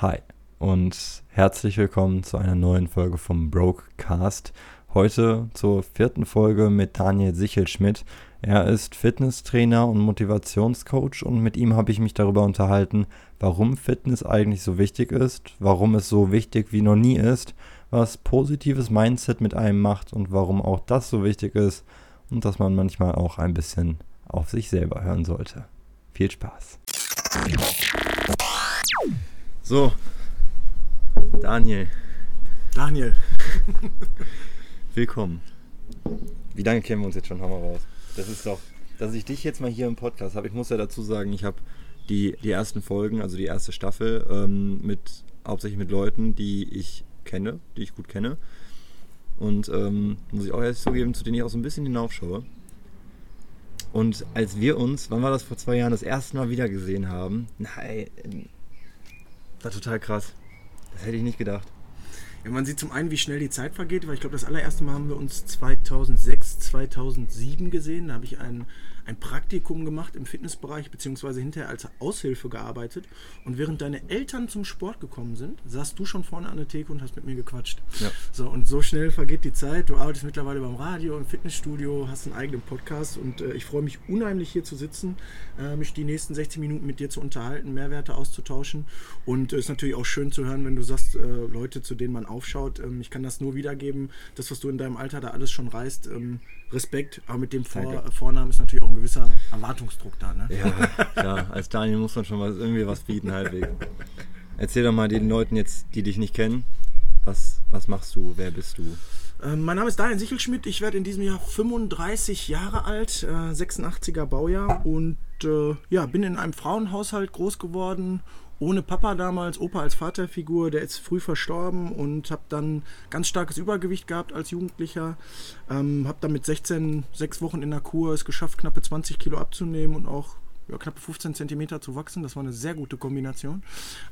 Hi und herzlich willkommen zu einer neuen Folge vom Brokecast. Heute zur vierten Folge mit Daniel Sichelschmidt. Er ist Fitnesstrainer und Motivationscoach und mit ihm habe ich mich darüber unterhalten, warum Fitness eigentlich so wichtig ist, warum es so wichtig wie noch nie ist, was positives Mindset mit einem macht und warum auch das so wichtig ist und dass man manchmal auch ein bisschen auf sich selber hören sollte. Viel Spaß. So, Daniel. Daniel. Willkommen. Wie lange kennen wir uns jetzt schon? Hammer raus. Das ist doch, dass ich dich jetzt mal hier im Podcast habe. Ich muss ja dazu sagen, ich habe die, die ersten Folgen, also die erste Staffel, ähm, mit hauptsächlich mit Leuten, die ich kenne, die ich gut kenne. Und ähm, muss ich auch ehrlich zugeben, zu denen ich auch so ein bisschen hinaufschaue. Und als wir uns, wann war das vor zwei Jahren, das erste Mal wieder gesehen haben, nein, war total krass. Das hätte ich nicht gedacht. Ja, man sieht zum einen, wie schnell die Zeit vergeht, weil ich glaube, das allererste Mal haben wir uns 2006, 2007 gesehen. Da habe ich einen ein Praktikum gemacht im Fitnessbereich, beziehungsweise hinterher als Aushilfe gearbeitet. Und während deine Eltern zum Sport gekommen sind, saßt du schon vorne an der Theke und hast mit mir gequatscht. Ja. So, und so schnell vergeht die Zeit. Du arbeitest mittlerweile beim Radio, im Fitnessstudio, hast einen eigenen Podcast und äh, ich freue mich unheimlich hier zu sitzen, äh, mich die nächsten 60 Minuten mit dir zu unterhalten, Mehrwerte auszutauschen. Und es äh, ist natürlich auch schön zu hören, wenn du sagst, äh, Leute, zu denen man aufschaut. Ähm, ich kann das nur wiedergeben. Das, was du in deinem Alter da alles schon reißt, ähm, Respekt, aber mit dem Vor Vornamen ist natürlich auch ein gewisser Erwartungsdruck da. Ne? Ja, klar. Als Daniel muss man schon was, irgendwie was bieten, halbwegs. Erzähl doch mal den Leuten jetzt, die dich nicht kennen, was, was machst du, wer bist du? Ähm, mein Name ist Daniel Sichelschmidt, ich werde in diesem Jahr 35 Jahre alt, äh, 86er Baujahr und äh, ja, bin in einem Frauenhaushalt groß geworden ohne Papa damals, Opa als Vaterfigur, der ist früh verstorben und habe dann ganz starkes Übergewicht gehabt als Jugendlicher. Ähm, habe dann mit 16, sechs Wochen in der Kur es geschafft, knappe 20 Kilo abzunehmen und auch ja, knappe 15 Zentimeter zu wachsen. Das war eine sehr gute Kombination.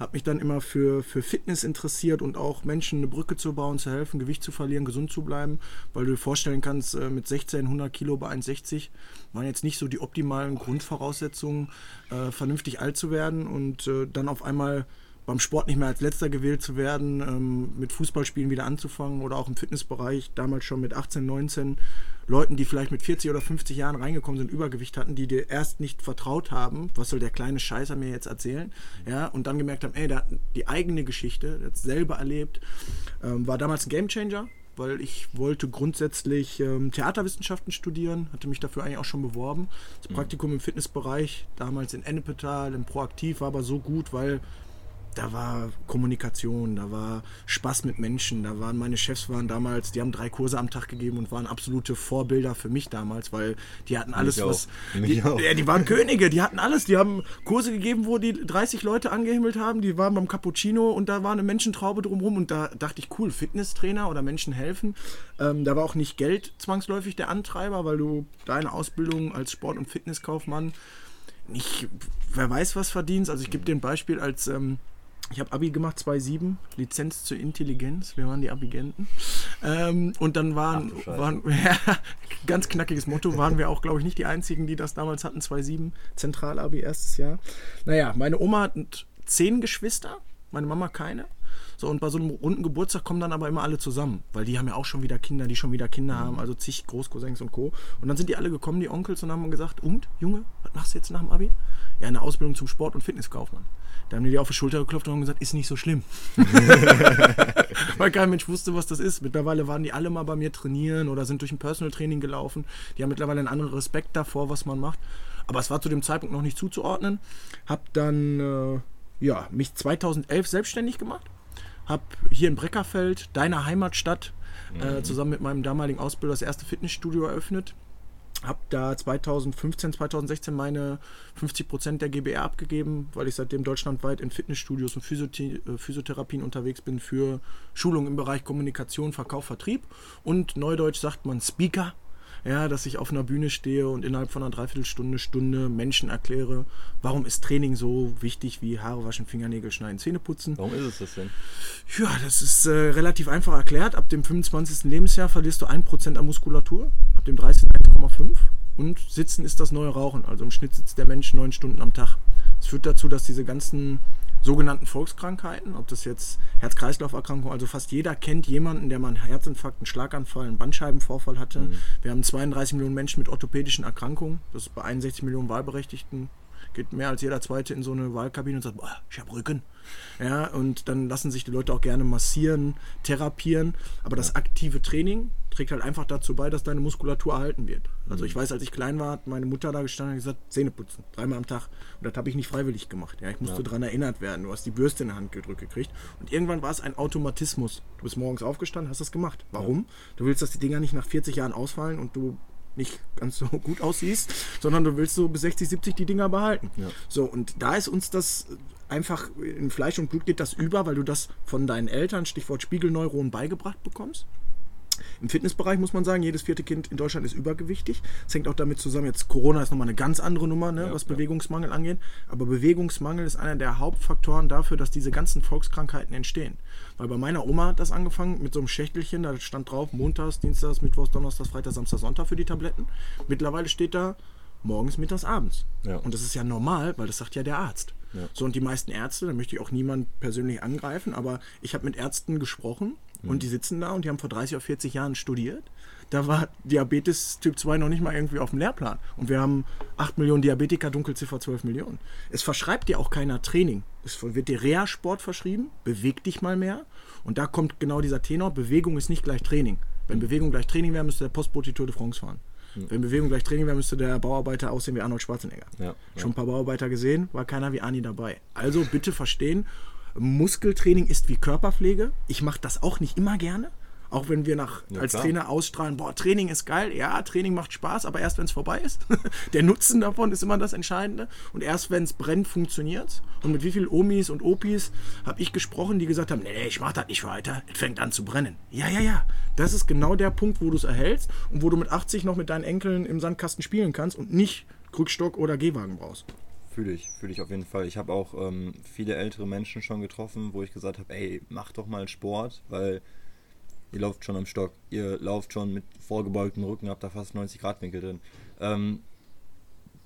Habe mich dann immer für, für Fitness interessiert und auch Menschen eine Brücke zu bauen, zu helfen, Gewicht zu verlieren, gesund zu bleiben, weil du dir vorstellen kannst, äh, mit 16, 100 Kilo bei 1,60 waren jetzt nicht so die optimalen Grundvoraussetzungen, äh, vernünftig alt zu werden und äh, dann auf einmal beim Sport nicht mehr als letzter gewählt zu werden, ähm, mit Fußballspielen wieder anzufangen oder auch im Fitnessbereich, damals schon mit 18, 19, Leuten, die vielleicht mit 40 oder 50 Jahren reingekommen sind, Übergewicht hatten, die dir erst nicht vertraut haben, was soll der kleine Scheißer mir jetzt erzählen, ja, und dann gemerkt haben, ey, der hat die eigene Geschichte, der hat selber erlebt, ähm, war damals ein Gamechanger, weil ich wollte grundsätzlich ähm, Theaterwissenschaften studieren, hatte mich dafür eigentlich auch schon beworben. Das mhm. Praktikum im Fitnessbereich, damals in Ennepetal, im Proaktiv, war aber so gut, weil da war Kommunikation, da war Spaß mit Menschen, da waren meine Chefs waren damals, die haben drei Kurse am Tag gegeben und waren absolute Vorbilder für mich damals, weil die hatten alles, was. Die, ja, die waren Könige, die hatten alles. Die haben Kurse gegeben, wo die 30 Leute angehimmelt haben, die waren beim Cappuccino und da war eine Menschentraube drumherum und da dachte ich, cool, Fitnesstrainer oder Menschen helfen. Ähm, da war auch nicht Geld zwangsläufig der Antreiber, weil du deine Ausbildung als Sport- und Fitnesskaufmann nicht, wer weiß was verdienst. Also ich gebe dir ein Beispiel als. Ähm, ich habe Abi gemacht, 2,7, Lizenz zur Intelligenz, wir waren die Abigenten. Ähm, und dann waren, waren ja, ganz knackiges Motto, waren wir auch, glaube ich, nicht die Einzigen, die das damals hatten, 2,7, Zentralabi, erstes Jahr. Naja, meine Oma hat zehn Geschwister, meine Mama keine. So, und bei so einem runden Geburtstag kommen dann aber immer alle zusammen, weil die haben ja auch schon wieder Kinder, die schon wieder Kinder mhm. haben, also zig Großcousins und Co. Und dann sind die alle gekommen, die Onkels, und haben gesagt, und, Junge, was machst du jetzt nach dem Abi? Ja, eine Ausbildung zum Sport- und Fitnesskaufmann. Da haben die dir auf die Schulter geklopft und haben gesagt, ist nicht so schlimm. Weil kein Mensch wusste, was das ist. Mittlerweile waren die alle mal bei mir trainieren oder sind durch ein Personal Training gelaufen. Die haben mittlerweile einen anderen Respekt davor, was man macht. Aber es war zu dem Zeitpunkt noch nicht zuzuordnen. Hab dann äh, ja, mich 2011 selbstständig gemacht. Hab hier in Breckerfeld, deiner Heimatstadt, äh, mhm. äh, zusammen mit meinem damaligen Ausbilder das erste Fitnessstudio eröffnet. Habe da 2015, 2016 meine 50% der GBR abgegeben, weil ich seitdem deutschlandweit in Fitnessstudios und Physiothi äh, Physiotherapien unterwegs bin für Schulungen im Bereich Kommunikation, Verkauf, Vertrieb. Und neudeutsch sagt man Speaker ja, dass ich auf einer Bühne stehe und innerhalb von einer Dreiviertelstunde, Stunde Menschen erkläre, warum ist Training so wichtig wie Haare waschen, Fingernägel schneiden, Zähne putzen. Warum ist es das denn? Ja, das ist äh, relativ einfach erklärt. Ab dem 25. Lebensjahr verlierst du 1% an Muskulatur, ab dem 30. 1,5 und Sitzen ist das neue Rauchen. Also im Schnitt sitzt der Mensch neun Stunden am Tag. Das führt dazu, dass diese ganzen sogenannten Volkskrankheiten, ob das jetzt Herz-Kreislauf-Erkrankungen, also fast jeder kennt jemanden, der mal einen Herzinfarkt, einen Schlaganfall, einen Bandscheibenvorfall hatte. Mhm. Wir haben 32 Millionen Menschen mit orthopädischen Erkrankungen, das ist bei 61 Millionen Wahlberechtigten geht mehr als jeder Zweite in so eine Wahlkabine und sagt, boah, ich habe Rücken. Ja, und dann lassen sich die Leute auch gerne massieren, therapieren. Aber das aktive Training trägt halt einfach dazu bei, dass deine Muskulatur erhalten wird. Also ich mhm. weiß, als ich klein war, hat meine Mutter da gestanden und gesagt, Zähne putzen, dreimal am Tag. Und das habe ich nicht freiwillig gemacht. Ja, ich musste ja. daran erinnert werden. Du hast die Bürste in der Hand gedrückt gekriegt. Und irgendwann war es ein Automatismus. Du bist morgens aufgestanden, hast das gemacht. Warum? Ja. Du willst, dass die Dinger nicht nach 40 Jahren ausfallen und du nicht ganz so gut aussiehst, sondern du willst so bis 60, 70 die Dinger behalten. Ja. So, und da ist uns das einfach in Fleisch und Blut geht das über, weil du das von deinen Eltern, Stichwort Spiegelneuronen, beigebracht bekommst. Im Fitnessbereich muss man sagen, jedes vierte Kind in Deutschland ist übergewichtig. Das hängt auch damit zusammen, jetzt Corona ist nochmal eine ganz andere Nummer, ne, ja, was Bewegungsmangel angeht. Aber Bewegungsmangel ist einer der Hauptfaktoren dafür, dass diese ganzen Volkskrankheiten entstehen. Weil bei meiner Oma hat das angefangen mit so einem Schächtelchen, da stand drauf Montags, Dienstags, Mittwochs, Donnerstags, Freitags, Samstags, Sonntag für die Tabletten. Mittlerweile steht da morgens, mittags, abends. Ja. Und das ist ja normal, weil das sagt ja der Arzt. Ja. So, und die meisten Ärzte, da möchte ich auch niemand persönlich angreifen, aber ich habe mit Ärzten gesprochen mhm. und die sitzen da und die haben vor 30 oder 40 Jahren studiert. Da war Diabetes Typ 2 noch nicht mal irgendwie auf dem Lehrplan. Und wir haben 8 Millionen Diabetiker, Dunkelziffer 12 Millionen. Es verschreibt dir auch keiner Training. Es wird dir Reha-Sport verschrieben, beweg dich mal mehr. Und da kommt genau dieser Tenor, Bewegung ist nicht gleich Training. Wenn Bewegung gleich Training wäre, müsste der Postbote die Tour de France fahren. Mhm. Wenn Bewegung gleich Training wäre, müsste der Bauarbeiter aussehen wie Arnold Schwarzenegger. Ja, Schon ein paar Bauarbeiter gesehen, war keiner wie Ani dabei. Also bitte verstehen, Muskeltraining ist wie Körperpflege. Ich mache das auch nicht immer gerne. Auch wenn wir nach, ja, als klar. Trainer ausstrahlen, boah, Training ist geil, ja, Training macht Spaß, aber erst wenn es vorbei ist. Der Nutzen davon ist immer das Entscheidende. Und erst wenn es brennt, funktioniert Und mit wie vielen Omis und Opis habe ich gesprochen, die gesagt haben, nee, nee ich mache das nicht weiter, es fängt an zu brennen. Ja, ja, ja. Das ist genau der Punkt, wo du es erhältst und wo du mit 80 noch mit deinen Enkeln im Sandkasten spielen kannst und nicht Krückstock oder Gehwagen brauchst. Fühle ich, fühle ich auf jeden Fall. Ich habe auch ähm, viele ältere Menschen schon getroffen, wo ich gesagt habe, ey, mach doch mal Sport, weil ihr lauft schon am Stock, ihr lauft schon mit vorgebeugtem Rücken, habt da fast 90 Grad Winkel drin. Ähm,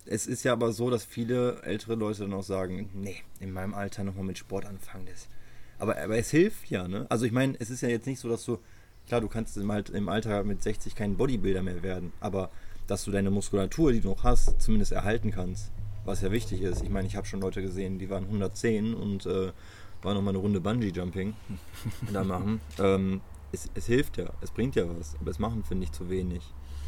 es ist ja aber so, dass viele ältere Leute dann auch sagen, nee, in meinem Alter nochmal mit Sport anfangen. Das. Aber, aber es hilft ja, ne? Also ich meine, es ist ja jetzt nicht so, dass du, klar, du kannst im, im Alter mit 60 kein Bodybuilder mehr werden, aber dass du deine Muskulatur, die du noch hast, zumindest erhalten kannst, was ja wichtig ist. Ich meine, ich habe schon Leute gesehen, die waren 110 und äh, war nochmal eine Runde Bungee-Jumping da machen. Ähm, es, es, hilft ja, es bringt ja was, aber es machen, finde ich, zu wenig.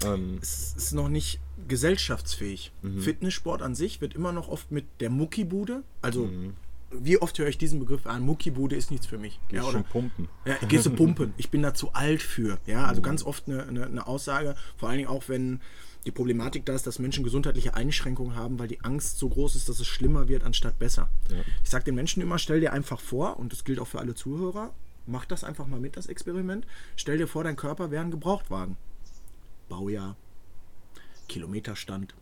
Ähm, es ist noch nicht gesellschaftsfähig. Mhm. Fitnesssport an sich wird immer noch oft mit der Muckibude, also mhm. wie oft höre ich diesen Begriff an? Muckibude ist nichts für mich. Gehst ja, oder, pumpen. Ja, gehst du pumpen. Ich bin da zu alt für. Ja, also mhm. ganz oft eine, eine, eine Aussage, vor allen Dingen auch wenn die Problematik da ist, dass Menschen gesundheitliche Einschränkungen haben, weil die Angst so groß ist, dass es schlimmer wird, anstatt besser. Ja. Ich sage den Menschen immer, stell dir einfach vor, und das gilt auch für alle Zuhörer, mach das einfach mal mit, das Experiment. Stell dir vor, dein Körper wäre ein Gebrauchtwagen. Baujahr, Kilometerstand,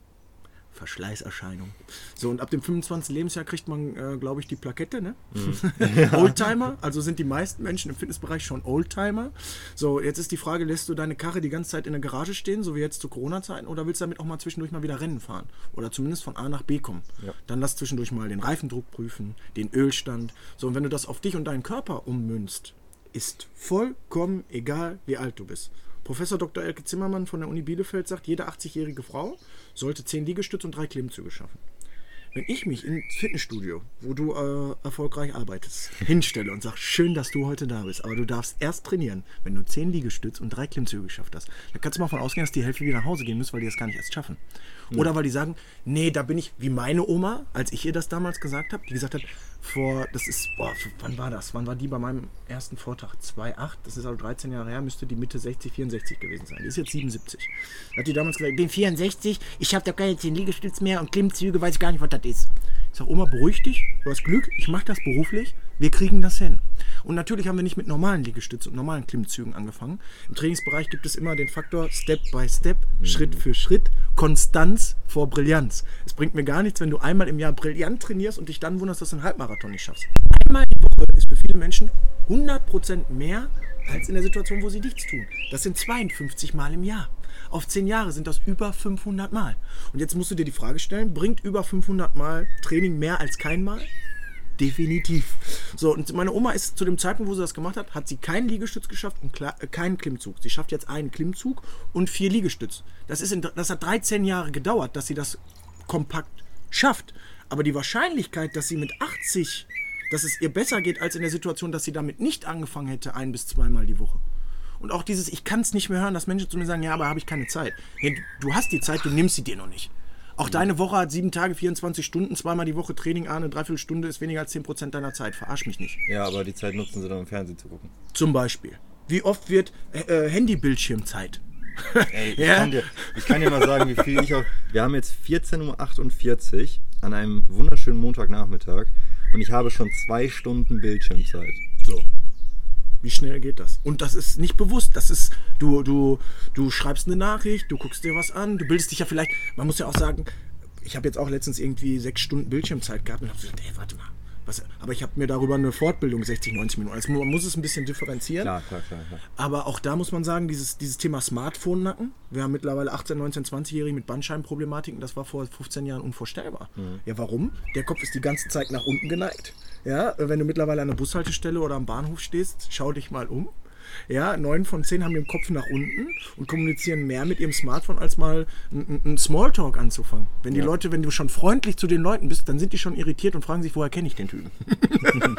Verschleißerscheinung. So, und ab dem 25. Lebensjahr kriegt man, äh, glaube ich, die Plakette, ne? Mhm. Oldtimer, also sind die meisten Menschen im Fitnessbereich schon Oldtimer. So, jetzt ist die Frage, lässt du deine Karre die ganze Zeit in der Garage stehen, so wie jetzt zu Corona-Zeiten, oder willst du damit auch mal zwischendurch mal wieder Rennen fahren? Oder zumindest von A nach B kommen? Ja. Dann lass zwischendurch mal den Reifendruck prüfen, den Ölstand. So, und wenn du das auf dich und deinen Körper ummünzt, ist vollkommen egal, wie alt du bist. Professor Dr. Elke Zimmermann von der Uni Bielefeld sagt, jede 80-jährige Frau sollte 10 Liegestütze und 3 Klimmzüge schaffen. Wenn ich mich ins Fitnessstudio, wo du äh, erfolgreich arbeitest, hinstelle und sage, schön, dass du heute da bist, aber du darfst erst trainieren, wenn du 10 Liegestütze und 3 Klimmzüge geschafft hast, dann kannst du mal davon ausgehen, dass die Hälfte wieder nach Hause gehen müssen, weil die das gar nicht erst schaffen. Oder weil die sagen, nee, da bin ich wie meine Oma, als ich ihr das damals gesagt habe, die gesagt hat, vor, das ist, boah, wann war das? Wann war die bei meinem ersten Vortrag? 2,8, das ist also 13 Jahre her, müsste die Mitte 60, 64 gewesen sein. Die ist jetzt 77. Da hat die damals gesagt, ich bin 64, ich habe da keine 10 Liegestütze mehr und Klimmzüge, weiß ich gar nicht, was das ist. Ich sage, Oma, beruhig dich, du hast Glück, ich mache das beruflich, wir kriegen das hin. Und natürlich haben wir nicht mit normalen Liegestützen und normalen Klimmzügen angefangen. Im Trainingsbereich gibt es immer den Faktor Step by Step, mhm. Schritt für Schritt, Konstanz vor Brillanz. Es bringt mir gar nichts, wenn du einmal im Jahr brillant trainierst und dich dann wunderst, dass du einen Halbmarathon nicht schaffst. Einmal die Woche ist für viele Menschen 100% mehr als in der Situation, wo sie nichts tun. Das sind 52 Mal im Jahr. Auf 10 Jahre sind das über 500 Mal. Und jetzt musst du dir die Frage stellen, bringt über 500 Mal Training mehr als kein Mal? Definitiv. So, und meine Oma ist zu dem Zeitpunkt, wo sie das gemacht hat, hat sie keinen Liegestütz geschafft und äh, keinen Klimmzug. Sie schafft jetzt einen Klimmzug und vier Liegestütz. Das, ist in, das hat 13 Jahre gedauert, dass sie das kompakt schafft. Aber die Wahrscheinlichkeit, dass sie mit 80, dass es ihr besser geht, als in der Situation, dass sie damit nicht angefangen hätte, ein bis zweimal die Woche. Und auch dieses, ich kann es nicht mehr hören, dass Menschen zu mir sagen, ja, aber habe ich keine Zeit. Nee, du hast die Zeit, du nimmst sie dir noch nicht. Auch mhm. deine Woche hat sieben Tage, 24 Stunden, zweimal die Woche Training, eine Dreiviertelstunde ist weniger als 10% deiner Zeit. Verarsch mich nicht. Ja, aber die Zeit nutzen sie dann, um Fernsehen zu gucken. Zum Beispiel. Wie oft wird äh, äh Handybildschirmzeit? Ey, ich, ja? kann dir, ich kann dir mal sagen, wie viel ich auch. Wir haben jetzt 14.48 Uhr an einem wunderschönen Montagnachmittag und ich habe schon zwei Stunden Bildschirmzeit. So. Wie schnell geht das? Und das ist nicht bewusst. Das ist, du, du, du schreibst eine Nachricht, du guckst dir was an, du bildest dich ja vielleicht. Man muss ja auch sagen, ich habe jetzt auch letztens irgendwie sechs Stunden Bildschirmzeit gehabt und habe gesagt, ey, warte mal. Was, aber ich habe mir darüber eine Fortbildung 60, 90 Minuten. Also man muss es ein bisschen differenzieren. Klar, klar, klar, klar. Aber auch da muss man sagen, dieses, dieses Thema Smartphone-Nacken. Wir haben mittlerweile 18, 19, 20-Jährige mit Bandscheibenproblematiken. Das war vor 15 Jahren unvorstellbar. Mhm. Ja, warum? Der Kopf ist die ganze Zeit nach unten geneigt. Ja, wenn du mittlerweile an der Bushaltestelle oder am Bahnhof stehst, schau dich mal um. Ja, neun von zehn haben den Kopf nach unten und kommunizieren mehr mit ihrem Smartphone, als mal einen Smalltalk anzufangen. Wenn die ja. Leute, wenn du schon freundlich zu den Leuten bist, dann sind die schon irritiert und fragen sich, woher kenne ich den Typen?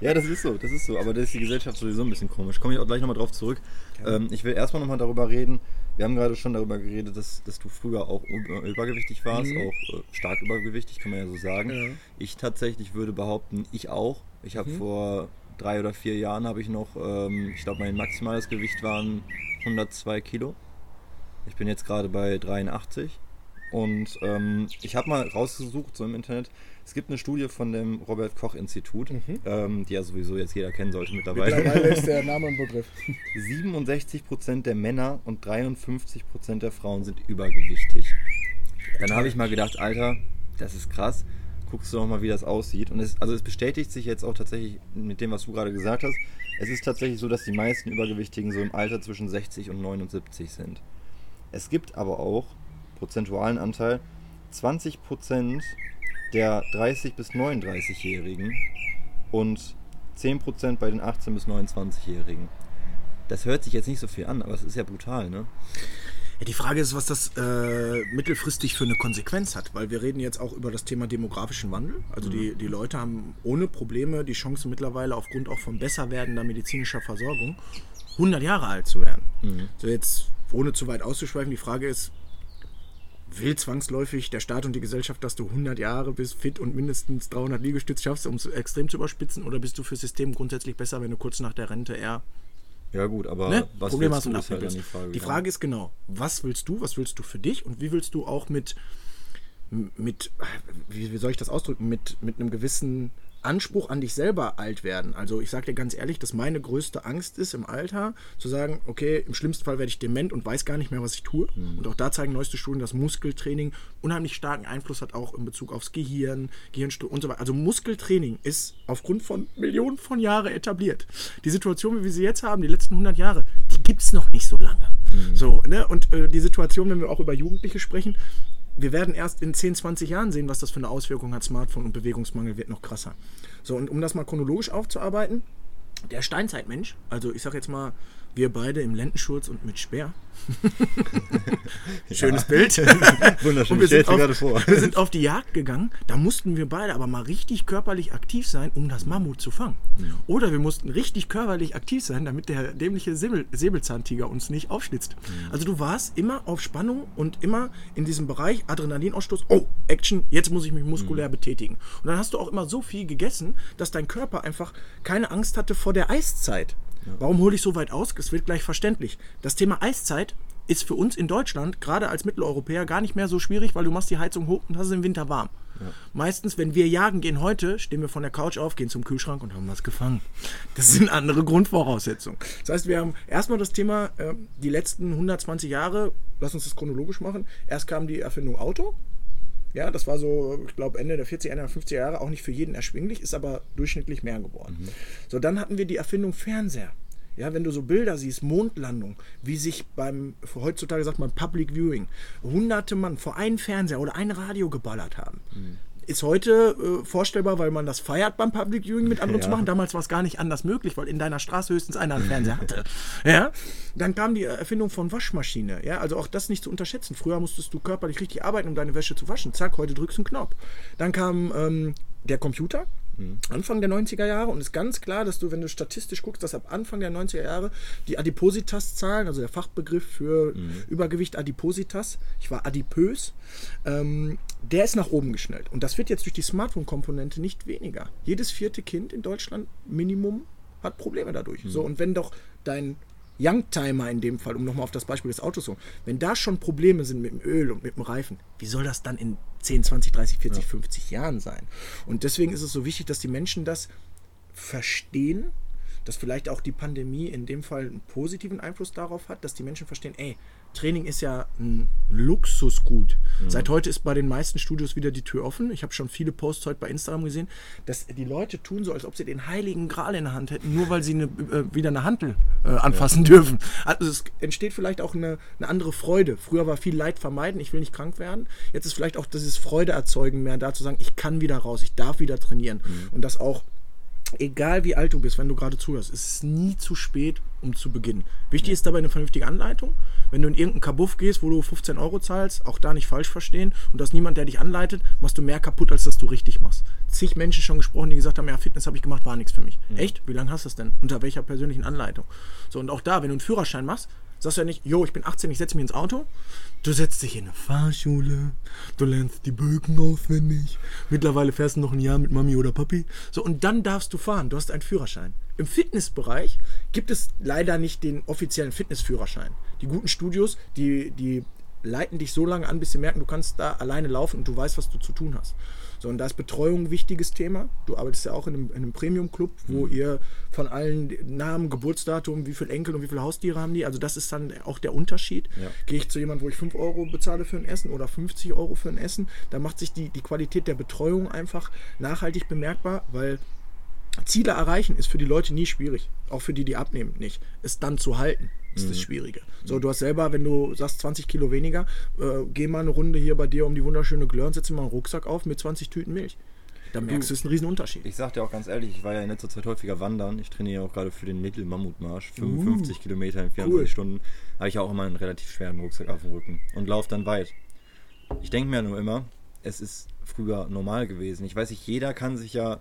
ja, das ist so, das ist so. Aber das ist die Gesellschaft sowieso ein bisschen komisch. Komme ich auch gleich nochmal drauf zurück. Ja. Ähm, ich will erstmal nochmal darüber reden. Wir haben gerade schon darüber geredet, dass, dass du früher auch übergewichtig warst, mhm. auch äh, stark übergewichtig, kann man ja so sagen. Ja. Ich tatsächlich würde behaupten, ich auch. Ich habe mhm. vor drei oder vier Jahren habe ich noch, ähm, ich glaube, mein maximales Gewicht waren 102 Kilo. Ich bin jetzt gerade bei 83. Und ähm, ich habe mal rausgesucht, so im Internet, es gibt eine Studie von dem Robert Koch Institut, mhm. ähm, die ja sowieso jetzt jeder kennen sollte mittlerweile. Mittlerweile ist der Name ein Begriff. 67% der Männer und 53% der Frauen sind übergewichtig. Dann habe ich mal gedacht, Alter, das ist krass guckst du noch mal, wie das aussieht. Und es, also es bestätigt sich jetzt auch tatsächlich mit dem, was du gerade gesagt hast. Es ist tatsächlich so, dass die meisten Übergewichtigen so im Alter zwischen 60 und 79 sind. Es gibt aber auch prozentualen Anteil 20% der 30 bis 39-Jährigen und 10% bei den 18 bis 29-Jährigen. Das hört sich jetzt nicht so viel an, aber es ist ja brutal, ne? Ja, die Frage ist, was das äh, mittelfristig für eine Konsequenz hat, weil wir reden jetzt auch über das Thema demografischen Wandel. Also mhm. die, die Leute haben ohne Probleme die Chance mittlerweile aufgrund auch von besser werdender medizinischer Versorgung 100 Jahre alt zu werden. Mhm. So jetzt, ohne zu weit auszuschweifen, die Frage ist, will zwangsläufig der Staat und die Gesellschaft, dass du 100 Jahre bist, fit und mindestens 300 Liegestütze schaffst, um es extrem zu überspitzen? Oder bist du fürs System grundsätzlich besser, wenn du kurz nach der Rente eher ja gut, aber ne? was Problem willst du, ist halt die Frage. Die Frage ist genau, was willst du, was willst du für dich und wie willst du auch mit, mit wie, wie soll ich das ausdrücken, mit, mit einem gewissen Anspruch an dich selber alt werden. Also ich sage dir ganz ehrlich, dass meine größte Angst ist im Alter, zu sagen, okay, im schlimmsten Fall werde ich dement und weiß gar nicht mehr, was ich tue. Mhm. Und auch da zeigen neueste Studien, dass Muskeltraining unheimlich starken Einfluss hat, auch in Bezug aufs Gehirn, Gehirnstruktur und so weiter. Also Muskeltraining ist aufgrund von Millionen von Jahren etabliert. Die Situation, wie wir sie jetzt haben, die letzten 100 Jahre, die gibt es noch nicht so lange. Mhm. So, ne? Und äh, die Situation, wenn wir auch über Jugendliche sprechen, wir werden erst in 10, 20 Jahren sehen, was das für eine Auswirkung hat. Smartphone und Bewegungsmangel wird noch krasser. So, und um das mal chronologisch aufzuarbeiten, der Steinzeitmensch, also ich sag jetzt mal wir beide im Lendenschurz und mit Speer. Schönes Bild. Wunderschön, wir sind, auf, gerade vor. wir sind auf die Jagd gegangen. Da mussten wir beide aber mal richtig körperlich aktiv sein, um das Mammut zu fangen. Mhm. Oder wir mussten richtig körperlich aktiv sein, damit der dämliche Säbel, Säbelzahntiger uns nicht aufschlitzt. Mhm. Also du warst immer auf Spannung und immer in diesem Bereich Adrenalinausstoß. Oh, Action, jetzt muss ich mich muskulär mhm. betätigen. Und dann hast du auch immer so viel gegessen, dass dein Körper einfach keine Angst hatte vor der Eiszeit. Ja. Warum hole ich so weit aus? Es wird gleich verständlich. Das Thema Eiszeit ist für uns in Deutschland, gerade als Mitteleuropäer, gar nicht mehr so schwierig, weil du machst die Heizung hoch und hast es im Winter warm. Ja. Meistens, wenn wir jagen gehen heute, stehen wir von der Couch auf, gehen zum Kühlschrank und haben was gefangen. Das sind andere Grundvoraussetzungen. Das heißt, wir haben erstmal das Thema, äh, die letzten 120 Jahre, lass uns das chronologisch machen. Erst kam die Erfindung Auto, ja, das war so, ich glaube, Ende der 40er, Ende der 50er Jahre auch nicht für jeden erschwinglich, ist aber durchschnittlich mehr geworden. Mhm. So, dann hatten wir die Erfindung Fernseher. Ja, wenn du so Bilder siehst, Mondlandung, wie sich beim, heutzutage sagt man Public Viewing, hunderte Mann vor einen Fernseher oder ein Radio geballert haben. Mhm. Ist heute äh, vorstellbar, weil man das feiert beim Public Viewing mit anderen Ja. zu machen. Damals war es gar nicht anders möglich, weil in deiner Straße höchstens einer einen Fernseher hatte. Ja? Dann kam die Erfindung von Waschmaschine. Ja? Also auch das nicht zu unterschätzen. Früher musstest du körperlich richtig arbeiten, um deine Wäsche zu waschen. Zack, heute drückst du einen Knopf. Dann kam ähm, der Computer. Anfang der 90er Jahre und ist ganz klar, dass du, wenn du statistisch guckst, dass ab Anfang der 90er Jahre die Adipositas-Zahlen, also der Fachbegriff für Übergewicht Adipositas, ich war adipös, ähm, der ist nach oben geschnellt. Und das wird jetzt durch die Smartphone-Komponente nicht weniger. Jedes vierte Kind in Deutschland Minimum hat Probleme dadurch. So, und wenn doch dein Youngtimer in dem Fall, um nochmal auf das Beispiel des Autos zu kommen, wenn da schon Probleme sind mit dem Öl und mit dem Reifen, wie soll das dann in 10, 20, 30, 40, 50 Jahren sein? Und deswegen ist es so wichtig, dass die Menschen das verstehen, dass vielleicht auch die Pandemie in dem Fall einen positiven Einfluss darauf hat, dass die Menschen verstehen, ey, Training ist ja ein Luxusgut. Seit heute ist bei den meisten Studios wieder die Tür offen. Ich habe schon viele Posts heute bei Instagram gesehen, dass die Leute tun so, als ob sie den heiligen Gral in der Hand hätten, nur weil sie eine, äh, wieder eine Hantel äh, anfassen dürfen. Also es entsteht vielleicht auch eine, eine andere Freude. Früher war viel Leid vermeiden, ich will nicht krank werden. Jetzt ist vielleicht auch dieses Freude erzeugen mehr da zu sagen, ich kann wieder raus, ich darf wieder trainieren. Und das auch egal wie alt du bist, wenn du gerade zuhörst, es ist nie zu spät, um zu beginnen. Wichtig ist dabei eine vernünftige Anleitung. Wenn du in irgendeinen Kabuff gehst, wo du 15 Euro zahlst, auch da nicht falsch verstehen und du hast niemand, der dich anleitet, machst du mehr kaputt, als dass du richtig machst. Zig Menschen schon gesprochen, die gesagt haben, ja, Fitness habe ich gemacht, war nichts für mich. Echt? Wie lange hast du es denn? Unter welcher persönlichen Anleitung? So, und auch da, wenn du einen Führerschein machst, sagst du ja nicht, jo, ich bin 18, ich setze mich ins Auto. Du setzt dich in eine Fahrschule, du lernst die Bögen auswendig. Mittlerweile fährst du noch ein Jahr mit Mami oder Papi. So, und dann darfst du fahren. Du hast einen Führerschein. Im Fitnessbereich gibt es leider nicht den offiziellen Fitnessführerschein. Die guten Studios, die, die leiten dich so lange an, bis sie merken, du kannst da alleine laufen und du weißt, was du zu tun hast. So, und da ist Betreuung ein wichtiges Thema. Du arbeitest ja auch in einem, in einem Premium-Club, wo ihr von allen Namen, Geburtsdatum, wie viele Enkel und wie viele Haustiere haben die. Also das ist dann auch der Unterschied. Ja. Gehe ich zu jemandem, wo ich 5 Euro bezahle für ein Essen oder 50 Euro für ein Essen, da macht sich die, die Qualität der Betreuung einfach nachhaltig bemerkbar, weil Ziele erreichen ist für die Leute nie schwierig. Auch für die, die abnehmen, nicht. Es dann zu halten ist das Schwierige. So, du hast selber, wenn du sagst 20 Kilo weniger, äh, geh mal eine Runde hier bei dir um die wunderschöne Glör und setz dir mal einen Rucksack auf mit 20 Tüten Milch. Da merkst du, es ist ein Riesenunterschied. Ich sag dir auch ganz ehrlich, ich war ja in letzter Zeit häufiger wandern. Ich trainiere auch gerade für den Little Mammutmarsch. 55 Kilometer in 24 cool. Stunden. Habe ich auch immer einen relativ schweren Rucksack auf dem Rücken und laufe dann weit. Ich denke mir nur immer, es ist früher normal gewesen. Ich weiß nicht, jeder kann sich ja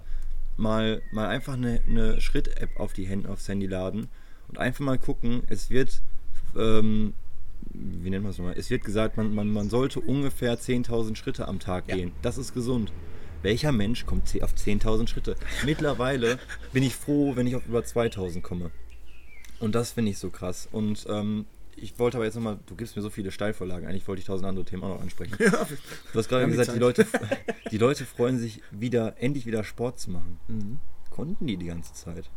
mal, mal einfach eine, eine Schritt-App auf die Hände, aufs Handy laden und einfach mal gucken, es wird, ähm, wie nennt man es nochmal? Es wird gesagt, man, man, man sollte ungefähr 10.000 Schritte am Tag Ja. gehen. Das ist gesund. Welcher Mensch kommt auf 10.000 Schritte? Mittlerweile bin ich froh, wenn ich auf über 2.000 komme. Und das finde ich so krass. Und ähm, ich wollte aber jetzt nochmal, du gibst mir so viele Steilvorlagen, eigentlich wollte ich tausend andere Themen auch noch ansprechen. Ja, Du hast gerade die gesagt, die Zeit. Leute, die Leute freuen sich wieder, endlich wieder Sport zu machen. Mhm. Konnten die die ganze Zeit?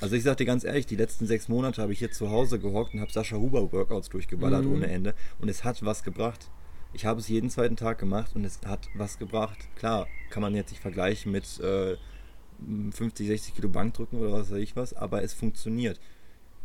Also ich sag dir ganz ehrlich, die letzten sechs Monate habe ich hier zu Hause gehockt und habe Sascha Huber Workouts durchgeballert Mhm. ohne Ende. Und es hat was gebracht. Ich habe es jeden zweiten Tag gemacht und es hat was gebracht. Klar, kann man jetzt nicht vergleichen mit äh, 50, 60 Kilo Bankdrücken oder was weiß ich was, aber es funktioniert.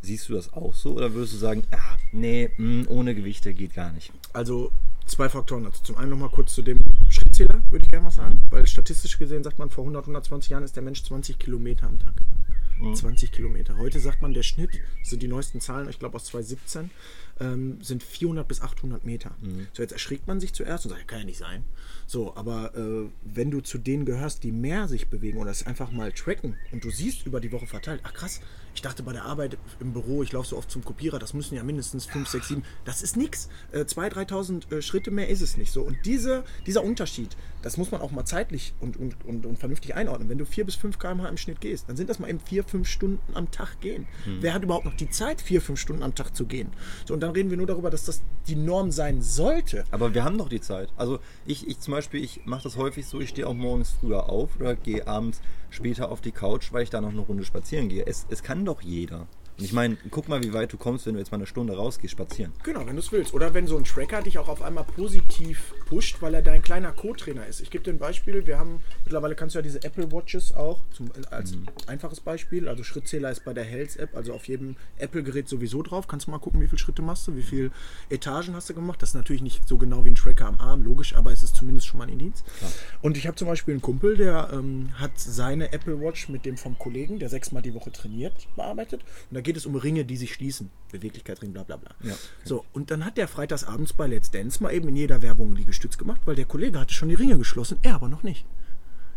Siehst du das auch so oder würdest du sagen, ah, nee, mh, ohne Gewichte geht gar nicht? Also zwei Faktoren dazu. Zum einen nochmal kurz zu dem Schrittzähler, würde ich gerne was sagen. Weil statistisch gesehen sagt man, vor 100, 120 Jahren ist der Mensch 20 Kilometer am Tag gegangen. 20 Kilometer. Heute sagt man, der Schnitt, das sind die neuesten Zahlen, ich glaube aus 2017, ähm, sind 400 bis 800 Meter. So, jetzt erschrickt man sich zuerst und sagt, kann ja nicht sein. So, aber äh, wenn du zu denen gehörst, die mehr sich bewegen oder es einfach mal tracken und du siehst über die Woche verteilt, ach krass, ich dachte bei der Arbeit im Büro, ich laufe so oft zum Kopierer, das müssen ja mindestens 5, 6, 7, das ist nix. Äh, 2.000, 3.000 äh, Schritte mehr ist es nicht so. Und diese, dieser Unterschied, das muss man auch mal zeitlich und, und, und, und vernünftig einordnen. Wenn du 4 bis 5 km/h im Schnitt gehst, dann sind das mal eben 4, 5 Stunden am Tag gehen. Wer hat überhaupt noch die Zeit, 4, 5 Stunden am Tag zu gehen? So, und dann reden wir nur darüber, dass das die Norm sein sollte. Aber wir haben doch die Zeit. Also ich, ich zum Beispiel, ich mache das häufig so, ich stehe auch morgens früher auf oder gehe abends später auf die Couch, weil ich da noch eine Runde spazieren gehe. Es, es kann doch jeder. Und ich meine, guck mal, wie weit du kommst, wenn du jetzt mal eine Stunde rausgehst, spazieren. Genau, wenn du es willst. Oder wenn so ein Tracker dich auch auf einmal positiv pusht, weil er dein kleiner Co-Trainer ist. Ich gebe dir ein Beispiel. Wir haben, mittlerweile kannst du ja diese Apple Watches auch zum, als mhm. einfaches Beispiel. Also Schrittzähler ist bei der Health App, also auf jedem Apple-Gerät sowieso drauf. Kannst du mal gucken, wie viele Schritte machst du, wie viele Etagen hast du gemacht. Das ist natürlich nicht so genau wie ein Tracker am Arm, logisch, aber es ist zumindest schon mal ein Indiz. Und ich habe zum Beispiel einen Kumpel, der ähm, hat seine Apple Watch mit dem vom Kollegen, der sechsmal die Woche trainiert, bearbeitet. Und da geht es um Ringe, die sich schließen. Beweglichkeitsring, bla bla bla. Ja, okay. So, und dann hat der freitags abends bei Let's Dance mal eben in jeder Werbung Liegestütz gemacht, weil der Kollege hatte schon die Ringe geschlossen, er aber noch nicht.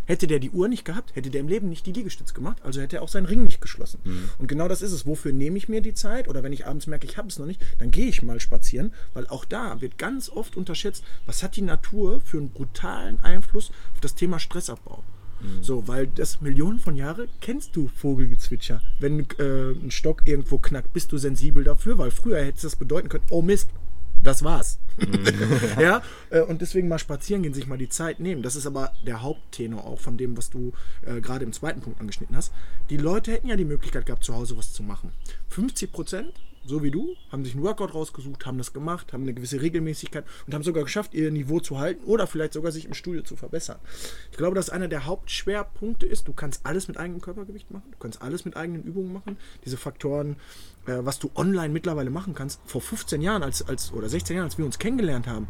Hätte der die Uhr nicht gehabt, hätte der im Leben nicht die Liegestütz gemacht, also hätte er auch seinen Ring nicht geschlossen. Mhm. Und genau das ist es. Wofür nehme ich mir die Zeit? Oder wenn ich abends merke, ich habe es noch nicht, dann gehe ich mal spazieren, weil auch da wird ganz oft unterschätzt, was hat die Natur für einen brutalen Einfluss auf das Thema Stressabbau. Mhm. So, weil das Millionen von Jahren kennst du Vogelgezwitscher. Wenn äh, ein Stock irgendwo knackt, bist du sensibel dafür, weil früher hätte es das bedeuten können, oh Mist, das war's. Mhm. ja, äh, und deswegen mal spazieren gehen, sich mal die Zeit nehmen. Das ist aber der Haupttenor auch von dem, was du äh, gerade im zweiten Punkt angeschnitten hast. Die Leute hätten ja die Möglichkeit gehabt, zu Hause was zu machen. 50 Prozent so wie du, haben sich einen Workout rausgesucht, haben das gemacht, haben eine gewisse Regelmäßigkeit und haben sogar geschafft, ihr Niveau zu halten oder vielleicht sogar sich im Studio zu verbessern. Ich glaube, dass einer der Hauptschwerpunkte ist, du kannst alles mit eigenem Körpergewicht machen, du kannst alles mit eigenen Übungen machen. Diese Faktoren, äh, was du online mittlerweile machen kannst, vor 15 Jahren als, als, oder 16 Jahren, als wir uns kennengelernt haben,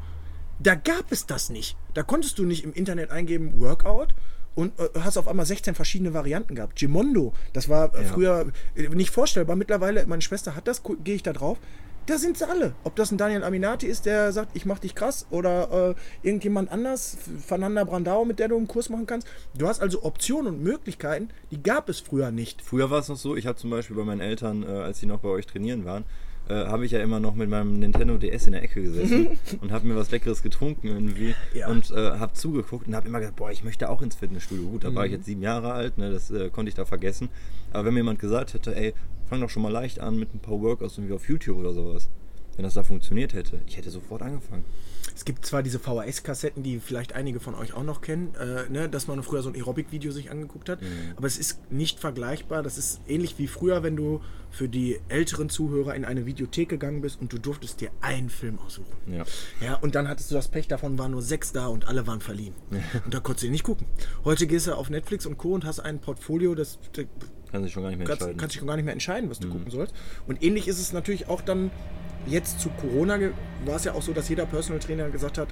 da gab es das nicht. Da konntest du nicht im Internet eingeben Workout und äh, hast auf einmal 16 verschiedene Varianten gehabt. Gimondo, das war äh, ja. früher äh, nicht vorstellbar. Mittlerweile, meine Schwester hat das, gehe ich da drauf. Da sind sie alle. Ob das ein Daniel Aminati ist, der sagt, ich mach dich krass, oder äh, irgendjemand anders, Fernanda Brandau, mit der du einen Kurs machen kannst. Du hast also Optionen und Möglichkeiten, die gab es früher nicht. Früher war es noch so, ich habe zum Beispiel bei meinen Eltern, äh, als sie noch bei euch trainieren waren, äh, habe ich ja immer noch mit meinem Nintendo DS in der Ecke gesessen und habe mir was Leckeres getrunken irgendwie ja. und äh, habe zugeguckt und habe immer gesagt, boah, ich möchte auch ins Fitnessstudio. Gut, da mhm. war ich mhm. jetzt sieben Jahre alt, ne, das äh, konnte ich da vergessen. Aber wenn mir jemand gesagt hätte, ey, fang doch schon mal leicht an mit ein paar Workouts irgendwie auf YouTube oder sowas, wenn das da funktioniert hätte, ich hätte sofort angefangen. Es gibt zwar diese VHS-Kassetten, die vielleicht einige von euch auch noch kennen, äh, ne, dass man früher so ein Aerobic-Video sich angeguckt hat, mhm. aber es ist nicht vergleichbar. Das ist ähnlich wie früher, wenn du für die älteren Zuhörer in eine Videothek gegangen bist und du durftest dir einen Film aussuchen. Ja. ja und dann hattest du das Pech, davon waren nur sechs da und alle waren verliehen. und da konntest du nicht gucken. Heute gehst du auf Netflix und Co. und hast ein Portfolio, das. Kann sich schon gar nicht mehr kannst, entscheiden. Kannst dich schon gar nicht mehr entscheiden, was du mhm. gucken sollst. Und ähnlich ist es natürlich auch dann jetzt zu Corona war es ja auch so, dass jeder Personal Trainer gesagt hat,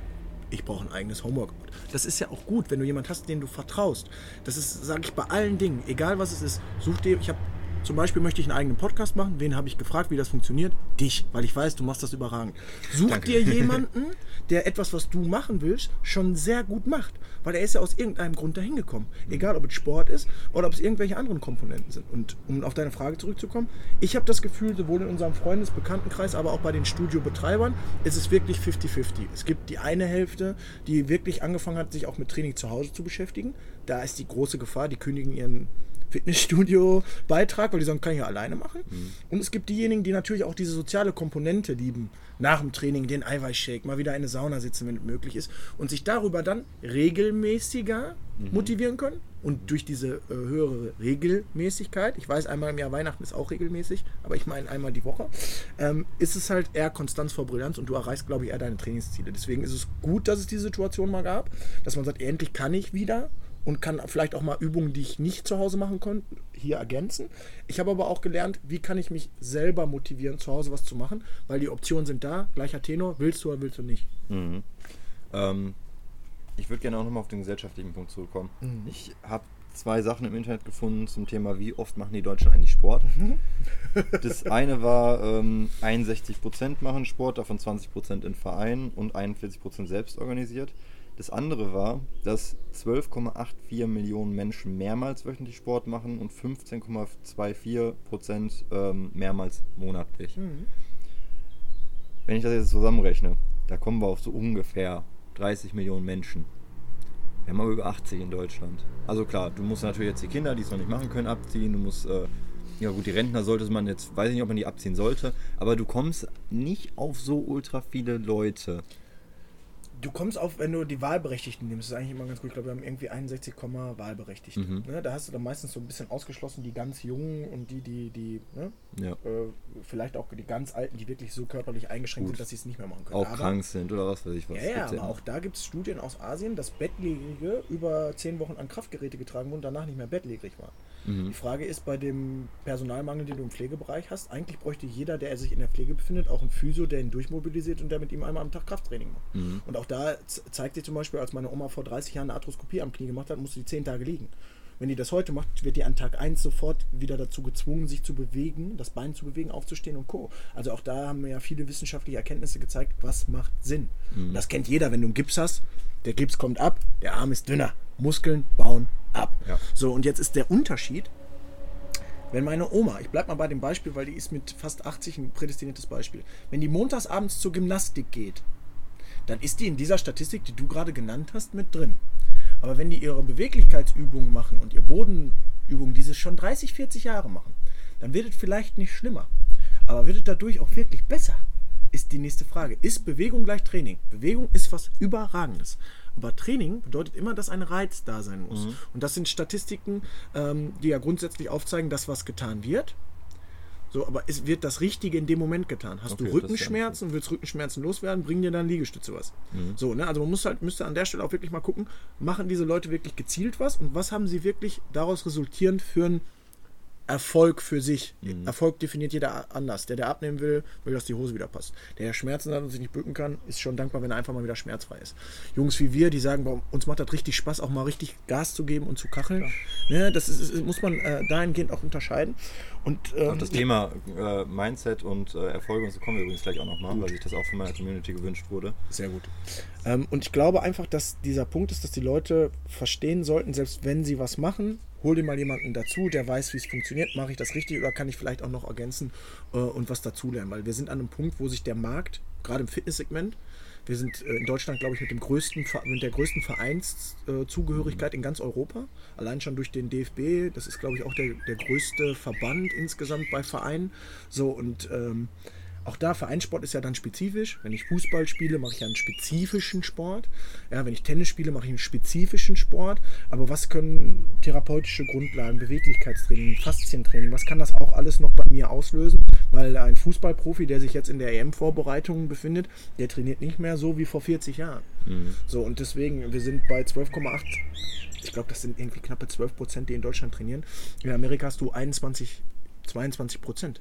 ich brauche ein eigenes Homeworkout. Das ist ja auch gut, wenn du jemand hast, den du vertraust. Das ist, sage ich bei allen Dingen, egal was es ist. Such dir, ich habe zum Beispiel möchte ich einen eigenen Podcast machen. Wen habe ich gefragt, wie das funktioniert? Dich, weil ich weiß, du machst das überragend. Such Danke. dir jemanden, der etwas, was du machen willst, schon sehr gut macht. Weil er ist ja aus irgendeinem Grund dahin gekommen. Egal, ob es Sport ist oder ob es irgendwelche anderen Komponenten sind. Und um auf deine Frage zurückzukommen, ich habe das Gefühl, sowohl in unserem Freundesbekanntenkreis, aber auch bei den Studiobetreibern, ist es wirklich 50-50. Es gibt die eine Hälfte, die wirklich angefangen hat, sich auch mit Training zu Hause zu beschäftigen. Da ist die große Gefahr, die kündigen ihren Fitnessstudio-Beitrag, weil die sagen, kann ich ja alleine machen. Mhm. Und es gibt diejenigen, die natürlich auch diese soziale Komponente lieben, nach dem Training den Eiweißshake, mal wieder in eine Sauna sitzen, wenn es möglich ist, und sich darüber dann regelmäßiger mhm. motivieren können. Und durch diese äh, höhere Regelmäßigkeit, ich weiß, einmal im Jahr Weihnachten ist auch regelmäßig, aber ich meine einmal die Woche, ähm, ist es halt eher Konstanz vor Brillanz und du erreichst, glaube ich, eher deine Trainingsziele. Deswegen ist es gut, dass es die Situation mal gab, dass man sagt, endlich kann ich wieder und kann vielleicht auch mal Übungen, die ich nicht zu Hause machen konnte, hier ergänzen. Ich habe aber auch gelernt, wie kann ich mich selber motivieren, zu Hause was zu machen, weil die Optionen sind da, gleicher Tenor, willst du oder willst du nicht. Mhm. Ähm, ich würde gerne auch nochmal auf den gesellschaftlichen Punkt zurückkommen. Mhm. Ich habe zwei Sachen im Internet gefunden zum Thema, wie oft machen die Deutschen eigentlich Sport. Mhm. das eine war, ähm, 61% machen Sport, davon 20% in Vereinen und 41% selbst organisiert. Das andere war, dass 12,84 Millionen Menschen mehrmals wöchentlich Sport machen und 15,24 Prozent ähm, mehrmals monatlich. Mhm. Wenn ich das jetzt zusammenrechne, da kommen wir auf so ungefähr 30 Millionen Menschen. Wir haben aber über 80 in Deutschland. Also klar, du musst natürlich jetzt die Kinder, die es noch nicht machen können, abziehen. Du musst, äh, ja gut, die Rentner sollte man jetzt, weiß ich nicht, ob man die abziehen sollte, aber du kommst nicht auf so ultra viele Leute Du kommst auf, wenn du die Wahlberechtigten nimmst, ist eigentlich immer ganz gut. Ich glaube, wir haben irgendwie 61, Wahlberechtigte. Mhm. Ne? Da hast du dann meistens so ein bisschen ausgeschlossen die ganz Jungen und die, die, die, ne? Ja. äh, vielleicht auch die ganz Alten, die wirklich so körperlich eingeschränkt Gut. sind, dass sie es nicht mehr machen können. Auch Aber- krank sind oder was weiß ich was. Ja, ja, aber auch da gibt es Studien aus Asien, dass Bettlägerige über zehn Wochen an Kraftgeräte getragen wurden und danach nicht mehr bettlägerig waren. Mhm. Die Frage ist bei dem Personalmangel, den du im Pflegebereich hast, eigentlich bräuchte jeder, der sich in der Pflege befindet, auch einen Physio, der ihn durchmobilisiert und der mit ihm einmal am Tag Krafttraining macht. Mhm. Und auch da z- zeigt sich zum Beispiel, als meine Oma vor 30 Jahren eine Arthroskopie am Knie gemacht hat, musste die 10 Tage liegen. Wenn die das heute macht, wird die an Tag 1 sofort wieder dazu gezwungen, sich zu bewegen, das Bein zu bewegen, aufzustehen und Co. Also auch da haben wir ja viele wissenschaftliche Erkenntnisse gezeigt, was macht Sinn. Und das kennt jeder, wenn du einen Gips hast, der Gips kommt ab, der Arm ist dünner, Muskeln bauen ab. Ja. So, und jetzt ist der Unterschied, wenn meine Oma, ich bleib mal bei dem Beispiel, weil die ist mit fast 80 ein prädestiniertes Beispiel, wenn die montags abends zur Gymnastik geht, dann ist die in dieser Statistik, die du gerade genannt hast, mit drin. Aber wenn die ihre Beweglichkeitsübungen machen und ihr Bodenübungen, die sie schon 30, 40 Jahre machen, dann wird es vielleicht nicht schlimmer. Aber wird es dadurch auch wirklich besser? Ist die nächste Frage. Ist Bewegung gleich Training? Bewegung ist was Überragendes. Aber Training bedeutet immer, dass ein Reiz da sein muss. Und das sind Statistiken, ähm, die ja grundsätzlich aufzeigen, dass was getan wird. So, aber es wird das Richtige in dem Moment getan. Hast Okay, du Rückenschmerzen, willst Rückenschmerzen loswerden, bringen dir dann Liegestütze was. So, ne? Also man muss halt, müsste an der Stelle auch wirklich mal gucken, machen diese Leute wirklich gezielt was und was haben sie wirklich daraus resultierend für einen Erfolg für sich. Erfolg definiert jeder anders. Der, der abnehmen will, will, dass die Hose wieder passt. Der, der Schmerzen hat und sich nicht bücken kann, ist schon dankbar, wenn er einfach mal wieder schmerzfrei ist. Jungs wie wir, die sagen, boah, uns macht das richtig Spaß, auch mal richtig Gas zu geben und zu kacheln. Ne, das ist, ist, muss man äh, dahingehend auch unterscheiden. Und, ähm, Auf das Thema äh, Mindset und äh, Erfolge und so kommen wir übrigens gleich auch nochmal, weil sich das auch von meiner Community gewünscht wurde. Sehr gut. Ähm, und ich glaube einfach, dass dieser Punkt ist, dass die Leute verstehen sollten, selbst wenn sie was machen, hol dir mal jemanden dazu, der weiß, wie es funktioniert, mache ich das richtig oder kann ich vielleicht auch noch ergänzen äh, und was dazulernen, weil wir sind an einem Punkt, wo sich der Markt, gerade im Fitnesssegment, wir sind äh, in Deutschland, glaube ich, mit, dem größten, mit der größten Vereinszugehörigkeit in ganz Europa. Allein schon durch den DFB. Das ist, glaube ich, auch der, der größte Verband insgesamt bei Vereinen. So, und ähm, auch da, Vereinssport ist ja dann spezifisch. Wenn ich Fußball spiele, mache ich ja einen spezifischen Sport. Ja, wenn ich Tennis spiele, mache ich einen spezifischen Sport. Aber was können therapeutische Grundlagen, Beweglichkeitstraining, Faszientraining, was kann das auch alles noch bei mir auslösen? Weil ein Fußballprofi, der sich jetzt in der EM-Vorbereitung befindet, der trainiert nicht mehr so wie vor 40 Jahren. So, und deswegen, wir sind bei 12,8. Ich glaube, das sind irgendwie knappe 12 Prozent, die in Deutschland trainieren. In Amerika hast du 21, 22 Prozent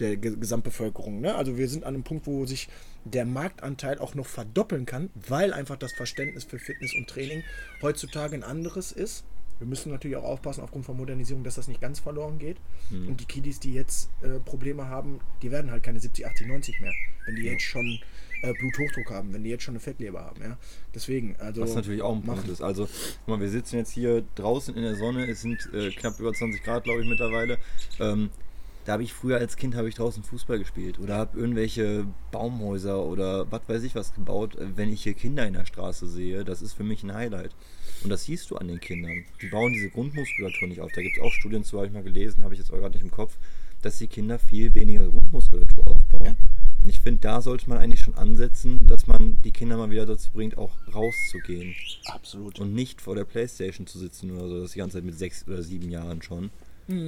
der Ge- Gesamtbevölkerung. Ne? Also wir sind an einem Punkt, wo sich der Marktanteil auch noch verdoppeln kann, weil einfach das Verständnis für Fitness und Training heutzutage ein anderes ist. Wir müssen natürlich auch aufpassen aufgrund von Modernisierung, dass das nicht ganz verloren geht. Und die Kiddies, die jetzt äh, Probleme haben, die werden halt keine 70, 80, 90 mehr, wenn die jetzt schon äh, Bluthochdruck haben, wenn die jetzt schon eine Fettleber haben. Ja? Deswegen, also Was natürlich auch ein Punkt ist. Also, guck mal, wir sitzen jetzt hier draußen in der Sonne, es sind äh, knapp über 20 Grad, glaube ich, mittlerweile. Ähm, da habe ich früher als Kind habe ich draußen Fußball gespielt oder habe irgendwelche Baumhäuser oder was weiß ich was gebaut. Wenn ich hier Kinder in der Straße sehe, das ist für mich ein Highlight. Und das siehst du an den Kindern. Die bauen diese Grundmuskulatur nicht auf. Da gibt es auch Studien zu, habe ich mal gelesen, habe ich jetzt aber gerade nicht im Kopf, dass die Kinder viel weniger Grundmuskulatur aufbauen. Und ich finde, da sollte man eigentlich schon ansetzen, dass man die Kinder mal wieder dazu bringt, auch rauszugehen. absolut. Und nicht vor der Playstation zu sitzen oder so, das die ganze Zeit mit sechs oder sieben Jahren schon.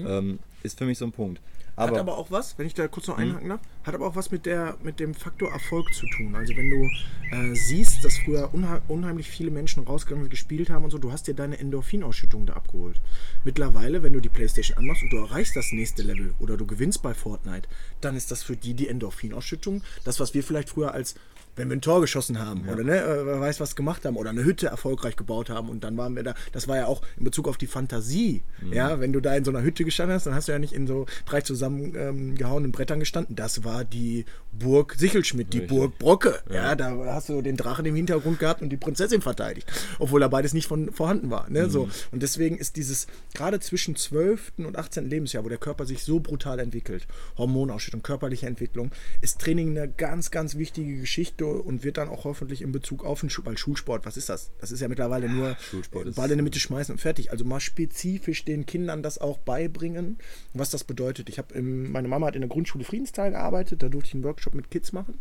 Ähm, ist für mich so ein Punkt. Hat Aber, aber auch was, wenn ich da kurz noch einhaken darf, hat aber auch was mit, der, mit dem Faktor Erfolg zu tun. Also wenn du äh, siehst, dass früher unheimlich viele Menschen rausgegangen sind, gespielt haben und so, du hast dir deine Endorphinausschüttung da abgeholt. Mittlerweile, wenn du die Playstation anmachst und du erreichst das nächste Level oder du gewinnst bei Fortnite, dann ist das für die die Endorphinausschüttung. Das, was wir vielleicht früher als wenn wir ein Tor geschossen haben oder ne, äh, wer weiß was gemacht haben oder eine Hütte erfolgreich gebaut haben und dann waren wir da, das war ja auch in Bezug auf die Fantasie, ja, wenn du da in so einer Hütte gestanden hast, dann hast du ja nicht in so drei zusammengehauenen ähm, Brettern gestanden, das war die Burg Sichelschmidt, die Richtig. Burg Brocke, ja. da hast du den Drachen im Hintergrund gehabt und die Prinzessin verteidigt, obwohl da beides nicht von, vorhanden war, ne, so, und deswegen ist dieses, gerade zwischen 12. und 18. Lebensjahr, wo der Körper sich so brutal entwickelt, Hormonausschüttung, körperliche Entwicklung, ist Training eine ganz, ganz wichtige Geschichte und wird dann auch hoffentlich in Bezug auf den Schul weil Schulsport, was ist das? Das ist ja mittlerweile nur Schulsport Ball in der Mitte schmeißen und fertig. Also mal spezifisch den Kindern das auch beibringen, was das bedeutet. Ich habe meine Mama hat in der Grundschule Friedensteil gearbeitet, da durfte ich einen Workshop Workshop mit Kids machen.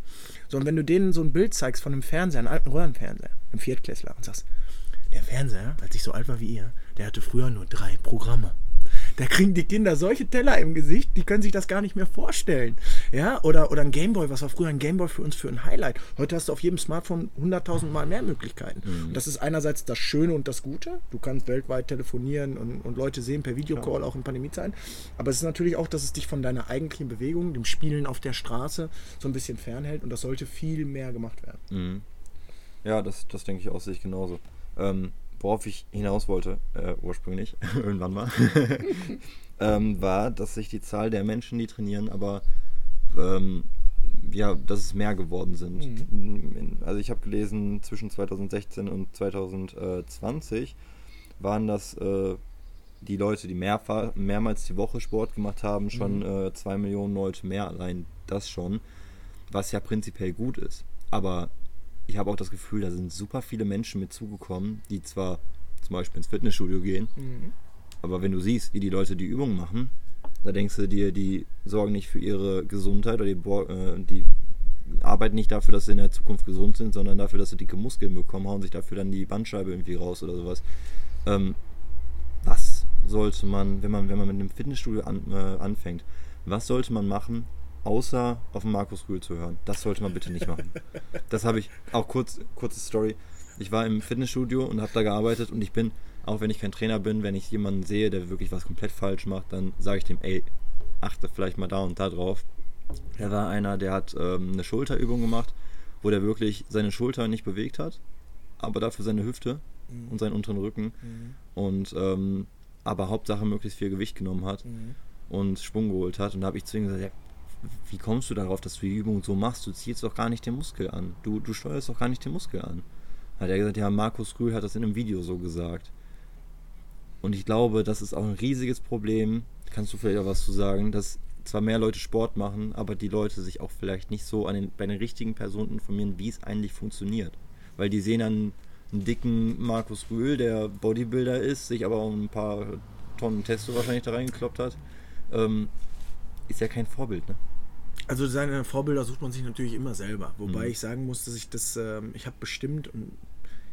So, und wenn du denen so ein Bild zeigst von einem Fernseher, einem alten Röhrenfernseher, einem Viertklässler, und sagst, der Fernseher, als ich so alt war wie ihr, der hatte früher nur drei Programme. Da kriegen die Kinder solche Teller im Gesicht, die können sich das gar nicht mehr vorstellen. Ja, oder, oder ein Gameboy, was war früher ein Gameboy für uns für ein Highlight. Heute hast du auf jedem Smartphone 100.000 Mal mehr Möglichkeiten. Mhm. Und das ist einerseits das Schöne und das Gute. Du kannst weltweit telefonieren und, und Leute sehen per Videocall, ja. auch in Pandemiezeiten. Aber es ist natürlich auch, dass es dich von deiner eigentlichen Bewegung, dem Spielen auf der Straße, so ein bisschen fernhält. Und das sollte viel mehr gemacht werden. Mhm. Ja, das, das denke ich auch, sehe ich genauso. Ähm, worauf ich hinaus wollte, äh, ursprünglich, irgendwann mal, ähm, war, dass sich die Zahl der Menschen, die trainieren, aber ähm, ja, dass es mehr geworden sind. Mhm. Also ich habe gelesen, zwischen 2016 und 2020 waren das äh, die Leute, die mehrfach, mehrmals die Woche Sport gemacht haben, schon mhm. äh, zwei Millionen Leute mehr, allein das schon, was ja prinzipiell gut ist. Aber ich habe auch das Gefühl, da sind super viele Menschen mit zugekommen, die zwar zum Beispiel ins Fitnessstudio gehen, mhm. aber wenn du siehst, wie die Leute die Übungen machen, da denkst du dir, die sorgen nicht für ihre Gesundheit oder die, äh, die arbeiten nicht dafür, dass sie in der Zukunft gesund sind, sondern dafür, dass sie dicke Muskeln bekommen, hauen sich dafür dann die Bandscheibe irgendwie raus oder sowas. Ähm, was sollte man, wenn man, wenn man mit einem Fitnessstudio an, äh, anfängt, was sollte man machen, außer auf Markus Rühl zu hören. Das sollte man bitte nicht machen. Das habe ich auch kurz, kurze Story. Ich war im Fitnessstudio und habe da gearbeitet und ich bin, auch wenn ich kein Trainer bin, wenn ich jemanden sehe, der wirklich was komplett falsch macht, dann sage ich dem, ey, achte vielleicht mal da und da drauf. Da war einer, der hat ähm, eine Schulterübung gemacht, wo der wirklich seine Schulter nicht bewegt hat, aber dafür seine Hüfte mhm. und seinen unteren Rücken mhm. und ähm, aber Hauptsache möglichst viel Gewicht genommen hat mhm. und Schwung geholt hat. Und da habe ich zu ihm gesagt, ja, wie kommst du darauf, dass du die Übung so machst? Du ziehst doch gar nicht den Muskel an. Du, du steuerst doch gar nicht den Muskel an. Hat er gesagt, ja, Markus Rühl hat das in einem Video so gesagt. Und ich glaube, das ist auch ein riesiges Problem. Kannst du vielleicht auch was zu sagen, dass zwar mehr Leute Sport machen, aber die Leute sich auch vielleicht nicht so an den, bei den richtigen Personen informieren, wie es eigentlich funktioniert. Weil die sehen dann einen dicken Markus Rühl, der Bodybuilder ist, sich aber auch ein paar Tonnen Testo wahrscheinlich da reingekloppt hat. Ähm, ist ja kein Vorbild, ne? Also seine Vorbilder sucht man sich natürlich immer selber. Wobei mhm. ich sagen muss, dass ich das, äh, ich habe bestimmt, und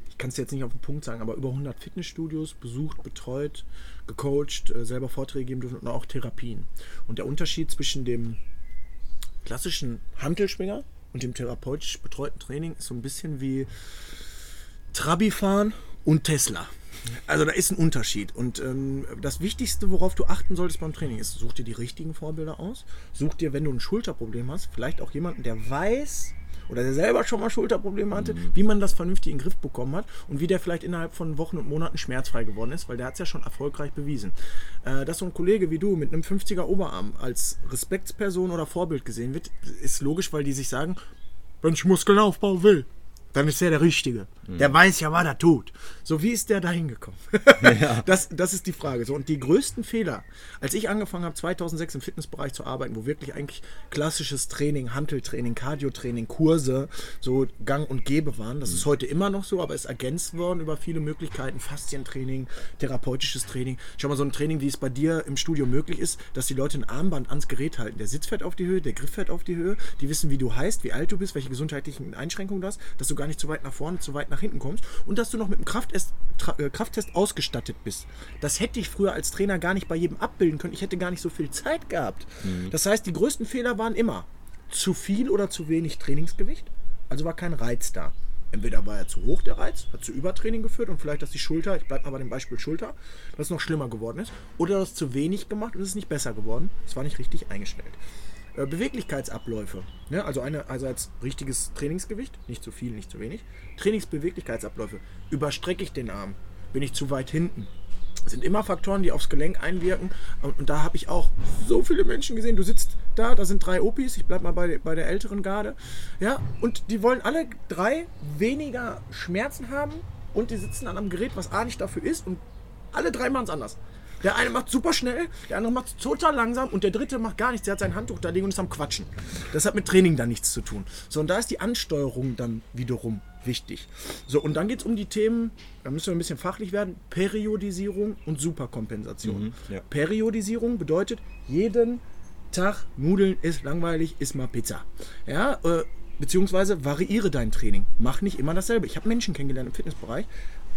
ich kann es jetzt nicht auf den Punkt sagen, aber über 100 Fitnessstudios besucht, betreut, gecoacht, äh, selber Vorträge geben dürfen und auch Therapien. Und der Unterschied zwischen dem klassischen Hantelschwinger und dem therapeutisch betreuten Training ist so ein bisschen wie Trabi fahren und Tesla. Also da ist ein Unterschied. Und ähm, das Wichtigste, worauf du achten solltest beim Training, ist, such dir die richtigen Vorbilder aus. Such dir, wenn du ein Schulterproblem hast, vielleicht auch jemanden, der weiß oder der selber schon mal Schulterprobleme hatte, mhm. wie man das vernünftig in den Griff bekommen hat und wie der vielleicht innerhalb von Wochen und Monaten schmerzfrei geworden ist, weil der hat es ja schon erfolgreich bewiesen. Äh, dass so ein Kollege wie du mit einem 50er Oberarm als Respektsperson oder Vorbild gesehen wird, ist logisch, weil die sich sagen, wenn ich Muskeln aufbauen will, dann ist er der Richtige. Mhm. Der weiß ja, was er tut. So, wie ist der da hingekommen? ja. das, das ist die Frage. So, und die größten Fehler, als ich angefangen habe, 2006 im Fitnessbereich zu arbeiten, wo wirklich eigentlich klassisches Training, Hanteltraining, Cardiotraining, Kurse so gang und gäbe waren, das mhm. ist heute immer noch so, aber ist ergänzt worden über viele Möglichkeiten, Faszientraining, therapeutisches Training. Schau mal, so ein Training, wie es bei dir im Studio möglich ist, dass die Leute ein Armband ans Gerät halten. Der Sitz fährt auf die Höhe, der Griff fährt auf die Höhe, die wissen, wie du heißt, wie alt du bist, welche gesundheitlichen Einschränkungen du hast, dass du gar nicht zu weit nach vorne, zu weit nach hinten kommst und dass du noch mit einem Krafttest, äh, Krafttest ausgestattet bist. Das hätte ich früher als Trainer gar nicht bei jedem abbilden können. Ich hätte gar nicht so viel Zeit gehabt. Mhm. Das heißt, die größten Fehler waren immer zu viel oder zu wenig Trainingsgewicht. Also war kein Reiz da. Entweder war er zu hoch, der Reiz, hat zu Übertraining geführt und vielleicht, dass die Schulter, ich bleibe mal bei dem Beispiel Schulter, dass es noch schlimmer geworden ist. Oder das zu wenig gemacht und es ist nicht besser geworden. Es war nicht richtig eingestellt. Äh, Beweglichkeitsabläufe. Ne? Also einerseits richtiges Trainingsgewicht, nicht zu viel, nicht zu wenig. Trainingsbeweglichkeitsabläufe. Überstrecke ich den Arm? Bin ich zu weit hinten? Das sind immer Faktoren, die aufs Gelenk einwirken. Und, und da habe ich auch so viele Menschen gesehen. Du sitzt da, da sind drei Opis, ich bleibe mal bei, bei der älteren Garde. Ja, und die wollen alle drei weniger Schmerzen haben und die sitzen an einem Gerät, was A nicht dafür ist und alle drei machen es anders. Der eine macht super schnell, der andere macht total langsam und der dritte macht gar nichts. Der hat sein Handtuch da liegen und ist am Quatschen. Das hat mit Training dann nichts zu tun. So, und da ist die Ansteuerung dann wiederum wichtig. So, und dann geht es um die Themen, da müssen wir ein bisschen fachlich werden, Periodisierung und Superkompensation. Mhm, ja. Periodisierung bedeutet, jeden Tag, Nudeln ist langweilig, isst mal Pizza. Ja, äh, beziehungsweise variiere dein Training. Mach nicht immer dasselbe. Ich habe Menschen kennengelernt im Fitnessbereich.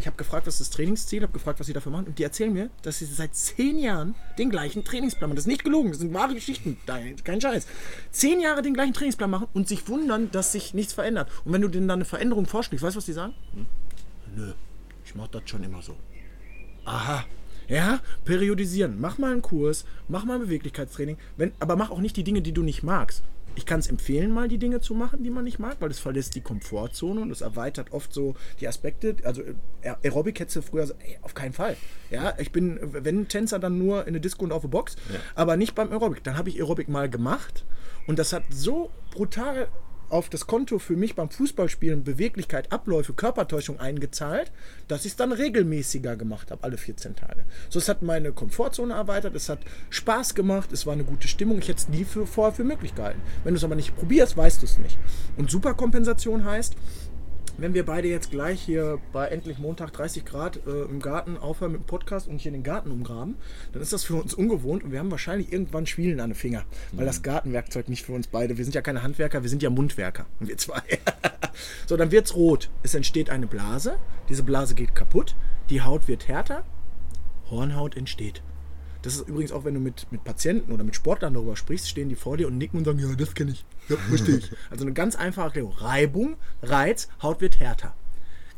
Ich habe gefragt, was ist das Trainingsziel, habe gefragt, was sie dafür machen. Und die erzählen mir, dass sie seit zehn Jahren den gleichen Trainingsplan machen. Das ist nicht gelogen, das sind wahre Geschichten. Kein Scheiß. Zehn Jahre den gleichen Trainingsplan machen und sich wundern, dass sich nichts verändert. Und wenn du denen dann eine Veränderung vorschlägst, weißt du, was die sagen? Hm? Nö, ich mache das schon immer so. Aha, ja, periodisieren. Mach mal einen Kurs, mach mal ein Beweglichkeitstraining, wenn, aber mach auch nicht die Dinge, die du nicht magst. Ich kann es empfehlen, mal die Dinge zu machen, die man nicht mag, weil das verlässt die Komfortzone und das erweitert oft so die Aspekte. Also äh, Aerobic hättest du früher so, ey, auf keinen Fall. Ja, ich bin, wenn Tänzer, dann nur in eine Disco und auf der Box, ja. aber nicht beim Aerobic. Dann habe ich Aerobic mal gemacht und das hat so brutal auf das Konto für mich beim Fußballspielen Beweglichkeit, Abläufe, Körpertäuschung eingezahlt, dass ich es dann regelmäßiger gemacht habe, alle 14 Tage. So, es hat meine Komfortzone erweitert, es hat Spaß gemacht, es war eine gute Stimmung. Ich hätte es nie für, vorher für möglich gehalten. Wenn du es aber nicht probierst, weißt du es nicht. Und Superkompensation heißt, wenn wir beide jetzt gleich hier bei endlich Montag 30 Grad äh, im Garten aufhören mit dem Podcast und hier den Garten umgraben, dann ist das für uns ungewohnt und wir haben wahrscheinlich irgendwann Schwielen an den Finger, weil mhm. das Gartenwerkzeug nicht für uns beide, wir sind ja keine Handwerker, wir sind ja Mundwerker, wir zwei. so, dann wird es rot. Es entsteht eine Blase, diese Blase geht kaputt, die Haut wird härter, Hornhaut entsteht. Das ist übrigens auch, wenn du mit, mit Patienten oder mit Sportlern darüber sprichst, stehen die vor dir und nicken und sagen, ja, das kenne ich. Ja, verstehe ich. Also eine ganz einfache Erklärung. Reibung, Reiz, Haut wird härter.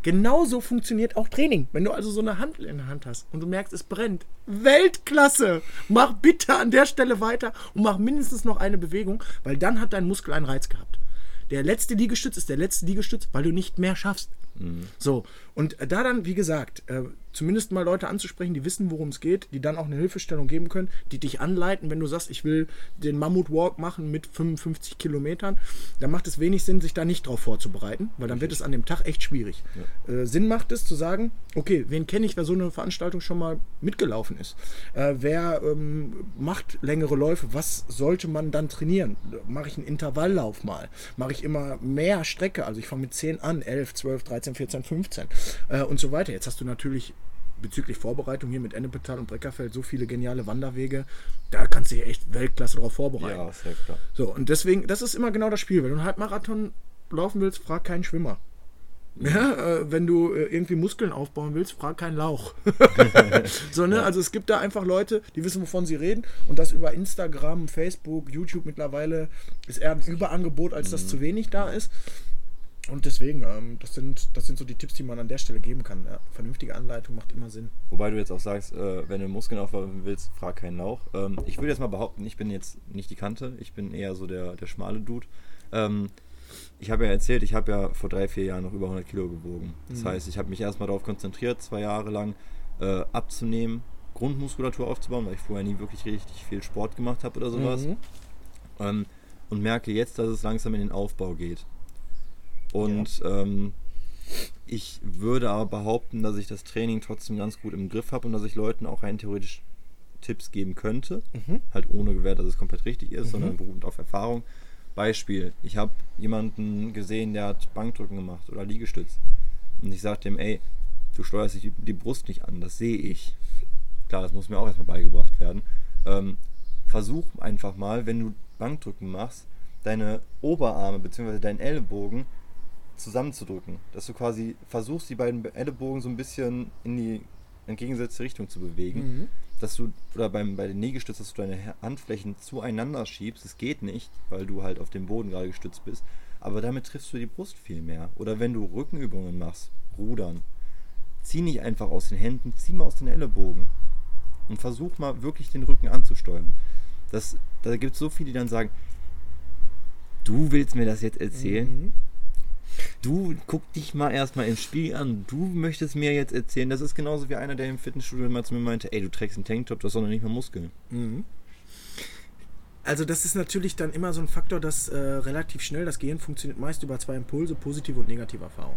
Genauso funktioniert auch Training. Wenn du also so eine Handel in der Hand hast und du merkst, es brennt. Weltklasse! Mach bitte an der Stelle weiter und mach mindestens noch eine Bewegung, weil dann hat dein Muskel einen Reiz gehabt. Der letzte Liegestütz ist der letzte Liegestütz, weil du nicht mehr schaffst. Mhm. So, und da dann, wie gesagt, äh, zumindest mal Leute anzusprechen, die wissen, worum es geht, die dann auch eine Hilfestellung geben können, die dich anleiten, wenn du sagst, ich will den Mammut Walk machen mit 55 Kilometern, dann macht es wenig Sinn, sich da nicht drauf vorzubereiten, weil dann wird es an dem Tag echt schwierig. Ja. Äh, Sinn macht es zu sagen, okay, wen kenne ich, wer so eine Veranstaltung schon mal mitgelaufen ist? Äh, wer ähm, macht längere Läufe? Was sollte man dann trainieren? Mache ich einen Intervalllauf mal? Mache ich immer mehr Strecke? Also ich fange mit 10 an, 11, 12, 13, 14, 15 äh, und so weiter. Jetzt hast du natürlich bezüglich Vorbereitung hier mit Ennepetal und Breckerfeld so viele geniale Wanderwege, da kannst du dich echt Weltklasse darauf vorbereiten. Ja, sehr klar. So, und deswegen, das ist immer genau das Spiel. Wenn du einen Halbmarathon laufen willst, frag keinen Schwimmer. Ja, äh, wenn du äh, irgendwie Muskeln aufbauen willst, frag keinen Lauch. so, ne? Also es gibt da einfach Leute, die wissen, wovon sie reden. Und das über Instagram, Facebook, YouTube mittlerweile ist eher ein Überangebot, als dass mhm. zu wenig da ist. Und deswegen, ähm, das, sind, das sind so die Tipps, die man an der Stelle geben kann. Ja. Vernünftige Anleitung macht immer Sinn. Wobei du jetzt auch sagst, äh, wenn du Muskeln aufbauen willst, frag keinen Lauch. Ähm, ich würde jetzt mal behaupten, ich bin jetzt nicht die Kante, ich bin eher so der, der schmale Dude. Ähm, ich habe ja erzählt, ich habe ja vor drei, vier Jahren noch über 100 Kilo gewogen. Das mhm. heißt, ich habe mich erstmal darauf konzentriert, zwei Jahre lang äh, abzunehmen, Grundmuskulatur aufzubauen, weil ich vorher nie wirklich richtig viel Sport gemacht habe oder sowas. Mhm. Ähm, und merke jetzt, dass es langsam in den Aufbau geht. Und ja. ähm, ich würde aber behaupten, dass ich das Training trotzdem ganz gut im Griff habe und dass ich Leuten auch rein theoretisch Tipps geben könnte. Mhm. Halt ohne Gewähr, dass es komplett richtig ist, mhm. sondern beruhend auf Erfahrung. Beispiel, ich habe jemanden gesehen, der hat Bankdrücken gemacht oder Liegestütz. Und ich sagte ihm, ey, du steuerst dich die Brust nicht an, das sehe ich. Klar, das muss mir auch erstmal beigebracht werden. Ähm, versuch einfach mal, wenn du Bankdrücken machst, deine Oberarme bzw. deinen Ellbogen zusammenzudrücken. Dass du quasi versuchst, die beiden Ellenbogen so ein bisschen in die entgegengesetzte Richtung zu bewegen. Mhm. Dass du, oder beim, bei den Liegestützen, dass du deine Handflächen zueinander schiebst. Es geht nicht, weil du halt auf dem Boden gerade gestützt bist. Aber damit triffst du die Brust viel mehr. Oder wenn du Rückenübungen machst, rudern. Zieh nicht einfach aus den Händen, zieh mal aus den Ellenbogen. Und versuch mal wirklich den Rücken anzusteuern. Das, da gibt es so viele, die dann sagen, du willst mir das jetzt erzählen? Mhm. Du guck dich mal erstmal im Spiel an. Du möchtest mir jetzt erzählen, das ist genauso wie einer, der im Fitnessstudio mal zu mir meinte, ey, du trägst einen Tanktop, das soll doch nicht mehr Muskeln. Mhm. Also das ist natürlich dann immer so ein Faktor, dass äh, relativ schnell das Gehirn funktioniert meist über zwei Impulse, positive und negative Erfahrung.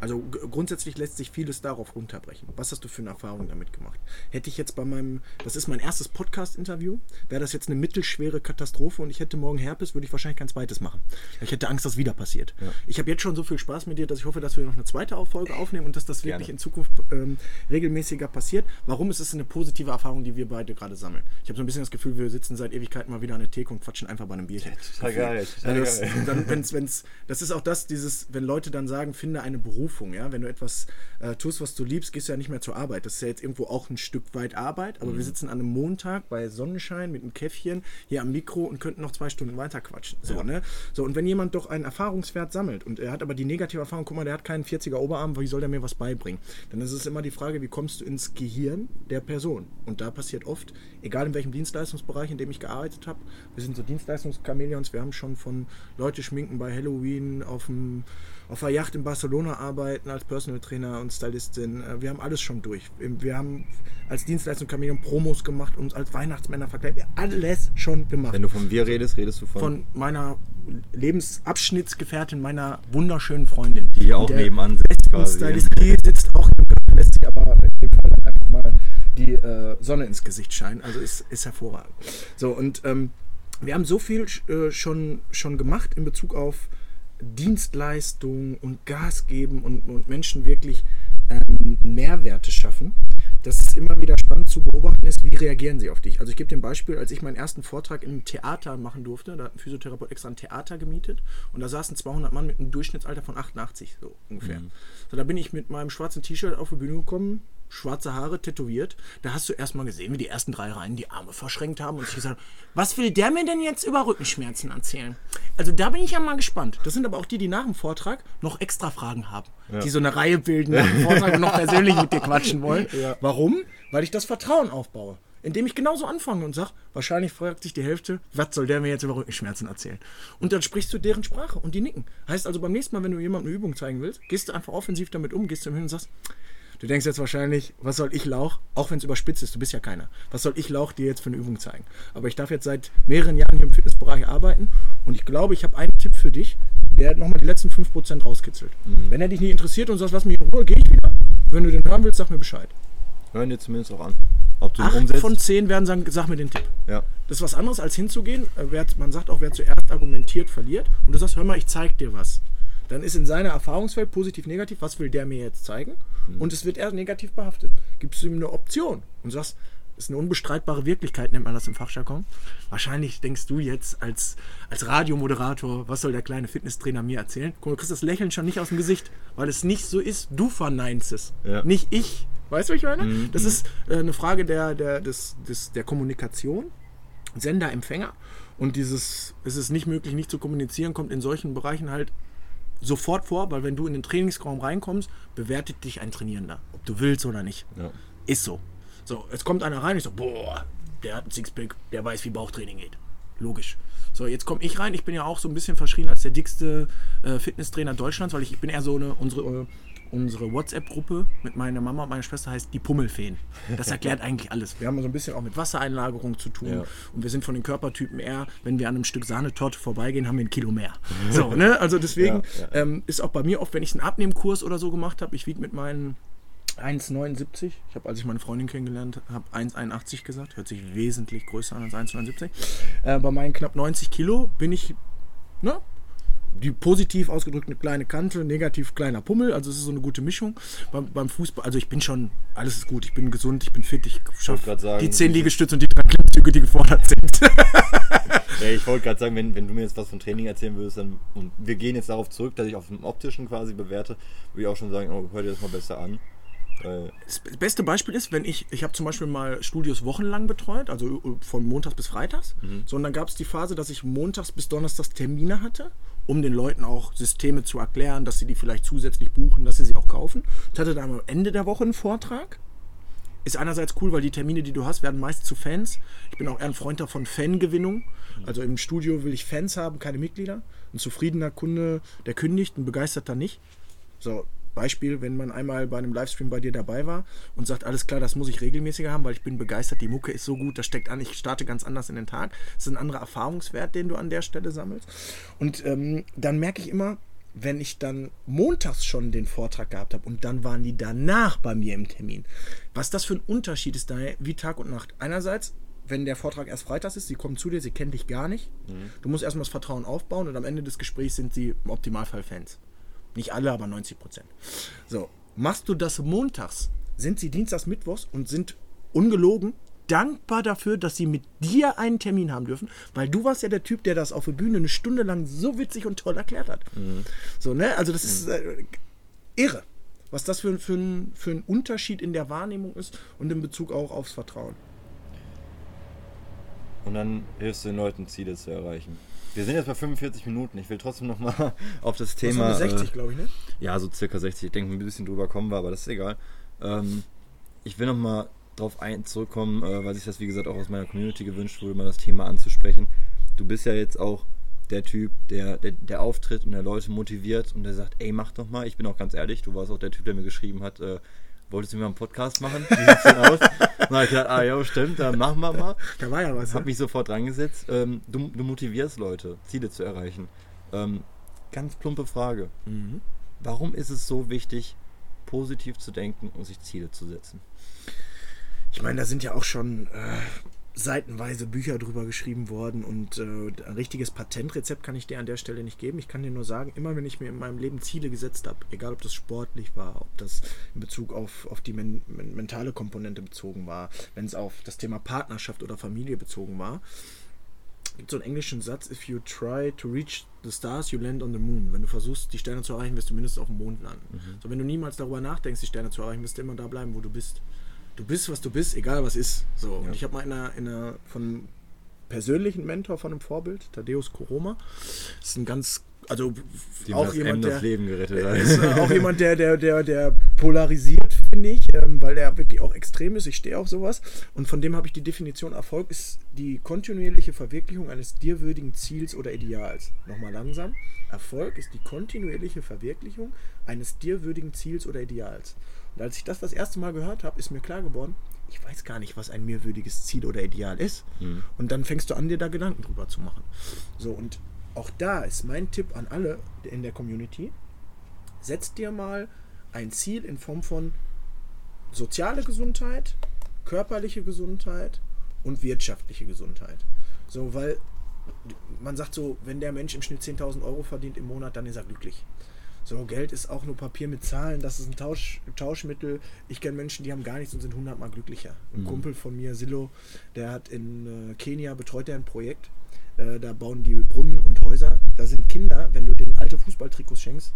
Also grundsätzlich lässt sich vieles darauf runterbrechen. Was hast du für eine Erfahrung damit gemacht? Hätte ich jetzt bei meinem, das ist mein erstes Podcast-Interview, wäre das jetzt eine mittelschwere Katastrophe und ich hätte morgen Herpes, würde ich wahrscheinlich kein zweites machen. Ich hätte Angst, dass wieder passiert. Ich habe jetzt schon so viel Spaß mit dir, dass ich hoffe, dass wir noch eine zweite Folge aufnehmen und dass das wirklich Gerne. in Zukunft ähm, regelmäßiger passiert. Warum? Es ist eine positive Erfahrung, die wir beide gerade sammeln. Ich habe so ein bisschen das Gefühl, wir sitzen seit Ewigkeiten mal wieder an der Theke und quatschen einfach bei einem Bierchen. total geil, total Ja, das, geil. dann, wenn's, wenn's, das ist auch das, dieses, wenn Leute dann sagen, finde eine Berufung, ja, wenn du etwas äh, tust, was du liebst, gehst du ja nicht mehr zur Arbeit. Das ist ja jetzt irgendwo auch ein Stück weit Arbeit, aber wir sitzen an einem Montag bei Sonnenschein mit einem Käffchen hier am Mikro und könnten noch zwei Stunden weiter quatschen. So, ne? So, und wenn jemand doch einen Erfahrungswert sammelt und er hat aber die negative Erfahrung, guck mal, der hat keinen 40er Oberarm, wie soll der mir was beibringen? Dann ist es immer die Frage, wie kommst du ins Gehirn der Person? Und da passiert oft, egal in welchem Dienstleistungsbereich, in dem ich gearbeitet habe, wir sind so Dienstleistungschamäleons, wir haben schon von Leute schminken bei Halloween auf dem auf der Yacht in Barcelona arbeiten als Personal Trainer und Stylistin. Äh, Wir haben alles schon durch. Wir haben als Dienstleistung Chameleon Promos gemacht, uns als Weihnachtsmänner verkleidet. Wir haben alles schon gemacht Wenn du von wir redest, redest du von, von meiner Lebensabschnittsgefährtin, meiner wunderschönen Freundin. die hier auch Der nebenan sitzt quasi. Stylist, die sitzt auch im lässt sich aber in dem Fall einfach mal die äh, Sonne ins Gesicht scheinen. Also ist, ist hervorragend. So, und ähm, wir haben so viel äh, schon, schon gemacht in Bezug auf Dienstleistung und Gas geben und, und Menschen wirklich ähm, Mehrwerte schaffen, dass es immer wieder spannend zu beobachten ist, wie reagieren sie auf dich. Also ich gebe dir ein Beispiel, als ich meinen ersten Vortrag im Theater machen durfte, da hat ein Physiotherapeut extra ein Theater gemietet und da saßen 200 Mann mit einem Durchschnittsalter von 88, so ungefähr. So, da bin ich mit meinem schwarzen T-Shirt auf die Bühne gekommen, schwarze Haare, tätowiert. Da hast du erstmal gesehen, wie die ersten drei Reihen die Arme verschränkt haben und sich gesagt haben, was will der mir denn jetzt über Rückenschmerzen erzählen? Also da bin ich ja mal gespannt. Das sind aber auch die, die nach dem Vortrag noch extra Fragen haben. Die so eine Reihe bilden nach dem Vortrag und noch persönlich mit dir quatschen wollen. Warum? Weil ich das Vertrauen aufbaue. Indem ich genauso anfange und sage, wahrscheinlich fragt sich die Hälfte, was soll der mir jetzt über Rückenschmerzen erzählen? Und dann sprichst du deren Sprache und die nicken. Heißt also beim nächsten Mal, wenn du jemandem eine Übung zeigen willst, gehst du einfach offensiv damit um, gehst ihm hin und sagst, Du denkst jetzt wahrscheinlich, was soll ich Lauch, auch wenn es überspitzt ist, du bist ja keiner, was soll ich Lauch dir jetzt für eine Übung zeigen? Aber ich darf jetzt seit mehreren Jahren hier im Fitnessbereich arbeiten und ich glaube, ich habe einen Tipp für dich, der nochmal die letzten 5% rauskitzelt. Wenn er dich nicht interessiert und sagst, lass mich in Ruhe, gehe ich wieder. Wenn du den hören willst, sag mir Bescheid. Hören dir zumindest auch an. Ob du Acht umsetzt. von zehn werden sagen, sag mir den Tipp. ja. Das ist was anderes, als hinzugehen. Äh, man sagt auch, wer zuerst argumentiert, verliert. Und du sagst, hör mal, ich zeig dir was. Dann ist in seiner Erfahrungswelt positiv, negativ, was will der mir jetzt zeigen? Und es wird eher negativ behaftet. Gibst du ihm eine Option und sagst, das ist eine unbestreitbare Wirklichkeit, nennt man das im Fachjargon. Wahrscheinlich denkst du jetzt als, als Radiomoderator, was soll der kleine Fitnesstrainer mir erzählen? Guck, mal, du kriegst das Lächeln schon nicht aus dem Gesicht, weil es nicht so ist. Du verneinst es, Ja. nicht ich. Weißt du, was ich meine? Das ist äh, eine Frage der, der, des, des, der Kommunikation. Sender, Empfänger. Und dieses, es ist nicht möglich, nicht zu kommunizieren, kommt in solchen Bereichen halt sofort vor, weil wenn du in den Trainingsraum reinkommst, bewertet dich ein Trainierender, ob du willst oder nicht. Ja. Ist so. So, jetzt kommt einer rein, ich so, boah, der hat ein Sixpack, der weiß, wie Bauchtraining geht. Logisch. So, jetzt komme ich rein. Ich bin ja auch so ein bisschen verschrien als der dickste äh, Fitnesstrainer Deutschlands, weil ich, ich bin eher so eine, unsere, unsere WhatsApp-Gruppe mit meiner Mama und meiner Schwester heißt die Pummelfeen. Das erklärt eigentlich alles. Wir haben so ein bisschen auch mit Wassereinlagerung zu tun. Ja. Und wir sind von den Körpertypen eher, wenn wir an einem Stück Sahnetorte vorbeigehen, haben wir ein Kilo mehr. So, ne? Also deswegen Ja, ja. Ähm, ist auch bei mir oft, wenn ich einen Abnehmkurs oder so gemacht habe, ich wiege mit meinen 1,79. Ich habe, als ich meine Freundin kennengelernt habe, 1,81 gesagt. Hört sich wesentlich größer an als 1,79. Äh, bei meinen knapp 90 Kilo bin ich, ne? Die positiv ausgedrückt eine kleine Kante, negativ kleiner Pummel, also es ist so eine gute Mischung. Beim, beim Fußball, also ich bin schon, alles ist gut, ich bin gesund, ich bin fit, ich schaffe die 10 Liegestütze und die drei Klimmzüge, die gefordert sind. Ja, ich wollte gerade sagen, wenn, wenn du mir jetzt was von Training erzählen würdest, dann, und wir gehen jetzt darauf zurück, dass ich auf dem optischen quasi bewerte, würde ich auch schon sagen, oh, hör dir das mal besser an. Das beste Beispiel ist, wenn ich, ich habe zum Beispiel mal Studios wochenlang betreut, also äh, von Montags bis Freitags. So, und dann gab es die Phase, dass ich montags bis donnerstags Termine hatte, um den Leuten auch Systeme zu erklären, dass sie die vielleicht zusätzlich buchen, dass sie sie auch kaufen. Ich hatte dann am Ende der Woche einen Vortrag. Ist einerseits cool, weil die Termine, die du hast, werden meist zu Fans. Ich bin auch eher ein Freund davon Fangewinnung. Also im Studio will ich Fans haben, keine Mitglieder. Ein zufriedener Kunde, der kündigt, ein begeisterter nicht. So, Beispiel, wenn man einmal bei einem Livestream bei dir dabei war und sagt, alles klar, das muss ich regelmäßiger haben, weil ich bin begeistert, die Mucke ist so gut, das steckt an, ich starte ganz anders in den Tag. Das ist ein anderer Erfahrungswert, den du an der Stelle sammelst. Und ähm, dann merke ich immer, wenn ich dann montags schon den Vortrag gehabt habe und dann waren die danach bei mir im Termin. Was das für ein Unterschied ist daher wie Tag und Nacht. Einerseits, wenn der Vortrag erst freitags ist, sie kommen zu dir, sie kennen dich gar nicht. Mhm. Du musst erstmal das Vertrauen aufbauen und am Ende des Gesprächs sind sie im Optimalfall Fans. Nicht alle, aber 90 Prozent. So, machst du das montags, sind sie dienstags, mittwochs und sind ungelogen dankbar dafür, dass sie mit dir einen Termin haben dürfen, weil du warst ja der Typ, der das auf der Bühne eine Stunde lang so witzig und toll erklärt hat. Mhm. So, ne? Also das ist äh, irre, was das für, für, ein, für ein Unterschied in der Wahrnehmung ist und in Bezug auch aufs Vertrauen. Und dann hilfst du den Leuten, Ziele zu erreichen. Wir sind jetzt bei 45 Minuten. Ich will trotzdem nochmal auf das Thema. Das 60, äh, glaube ich, ne? Ja, so circa 60. Ich denke, ein bisschen drüber kommen wir, aber das ist egal. Ähm, ich will nochmal darauf ein, zurückkommen, äh, weil sich das, wie gesagt, auch aus meiner Community gewünscht wurde, mal das Thema anzusprechen. Du bist ja jetzt auch der Typ, der, der, der auftritt und der Leute motiviert und der sagt, ey, mach doch mal. Ich bin auch ganz ehrlich, du warst auch der Typ, der mir geschrieben hat, äh, wolltest du mir mal einen Podcast machen? Wie sieht's denn aus? dann habe ich gedacht, ah ja, stimmt, dann machen wir mal. Da war ja was. Hab mich sofort drangesetzt. Ähm, du, du, motivierst Leute, Ziele zu erreichen. Ähm, ganz plumpe Frage. Mhm. Warum ist es so wichtig, positiv zu denken und sich Ziele zu setzen? Ich meine, da sind ja auch schon äh, seitenweise Bücher drüber geschrieben worden und äh, ein richtiges Patentrezept kann ich dir an der Stelle nicht geben. Ich kann dir nur sagen, immer wenn ich mir in meinem Leben Ziele gesetzt habe, egal ob das sportlich war, ob das in Bezug auf, auf die men mentale Komponente bezogen war, wenn es auf das Thema Partnerschaft oder Familie bezogen war, gibt so einen englischen Satz, if you try to reach the stars, you land on the moon. Wenn du versuchst, die Sterne zu erreichen, wirst du mindestens auf dem Mond landen. Mhm. So, wenn du niemals darüber nachdenkst, die Sterne zu erreichen, wirst du immer da bleiben, wo du bist du bist, was du bist, egal was ist. So. Und ich habe mal in einer, in einer von persönlichen Mentor, von einem Vorbild, Thaddeus Koroma. Das ist ein ganz also Die auch jemand, der, Leben gerettet hat. ist auch jemand, der, der, der, der polarisiert, finde ich, ähm, weil der wirklich auch extrem ist. Ich stehe auf sowas. Und von dem habe ich die Definition: Erfolg ist die kontinuierliche Verwirklichung eines dir würdigen Ziels oder Ideals. Nochmal langsam. Erfolg ist die kontinuierliche Verwirklichung eines dir würdigen Ziels oder Ideals. Und als ich das das erste Mal gehört habe, ist mir klar geworden, ich weiß gar nicht, was ein mir würdiges Ziel oder Ideal ist. Mhm. Und dann fängst du an, dir da Gedanken drüber zu machen. So, und auch da ist mein Tipp an alle in der Community, setz dir mal ein Ziel in Form von soziale Gesundheit, körperliche Gesundheit und wirtschaftliche Gesundheit. So, weil man sagt so, wenn der Mensch im Schnitt 10.000 Euro verdient im Monat, dann ist er glücklich. So, Geld ist auch nur Papier mit Zahlen, das ist ein Tausch, Tauschmittel. Ich kenne Menschen, die haben gar nichts und sind hundertmal glücklicher. Ein mhm. Kumpel von mir, Silo, der hat in äh, Kenia betreut er ein Projekt. Äh, da bauen die Brunnen und Häuser. Da sind Kinder, wenn du denen alte Fußballtrikots schenkst,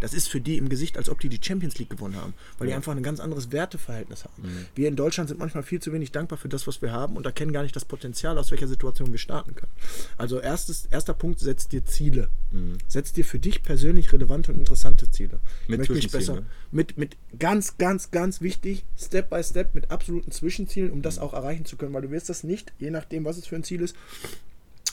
das ist für die im Gesicht, als ob die die Champions League gewonnen haben, weil ja. die einfach ein ganz anderes Werteverhältnis haben. Mhm. Wir in Deutschland sind manchmal viel zu wenig dankbar für das, was wir haben und erkennen gar nicht das Potenzial, aus welcher Situation wir starten können. Also erstes, erster Punkt, setz dir Ziele. Mhm. Setz dir für dich persönlich relevante und interessante Ziele. Mit ich möchte mich besser mit, mit ganz, ganz, ganz wichtig, Step by Step, mit absoluten Zwischenzielen, um das mhm. auch erreichen zu können, weil du wirst das nicht, je nachdem, was es für ein Ziel ist,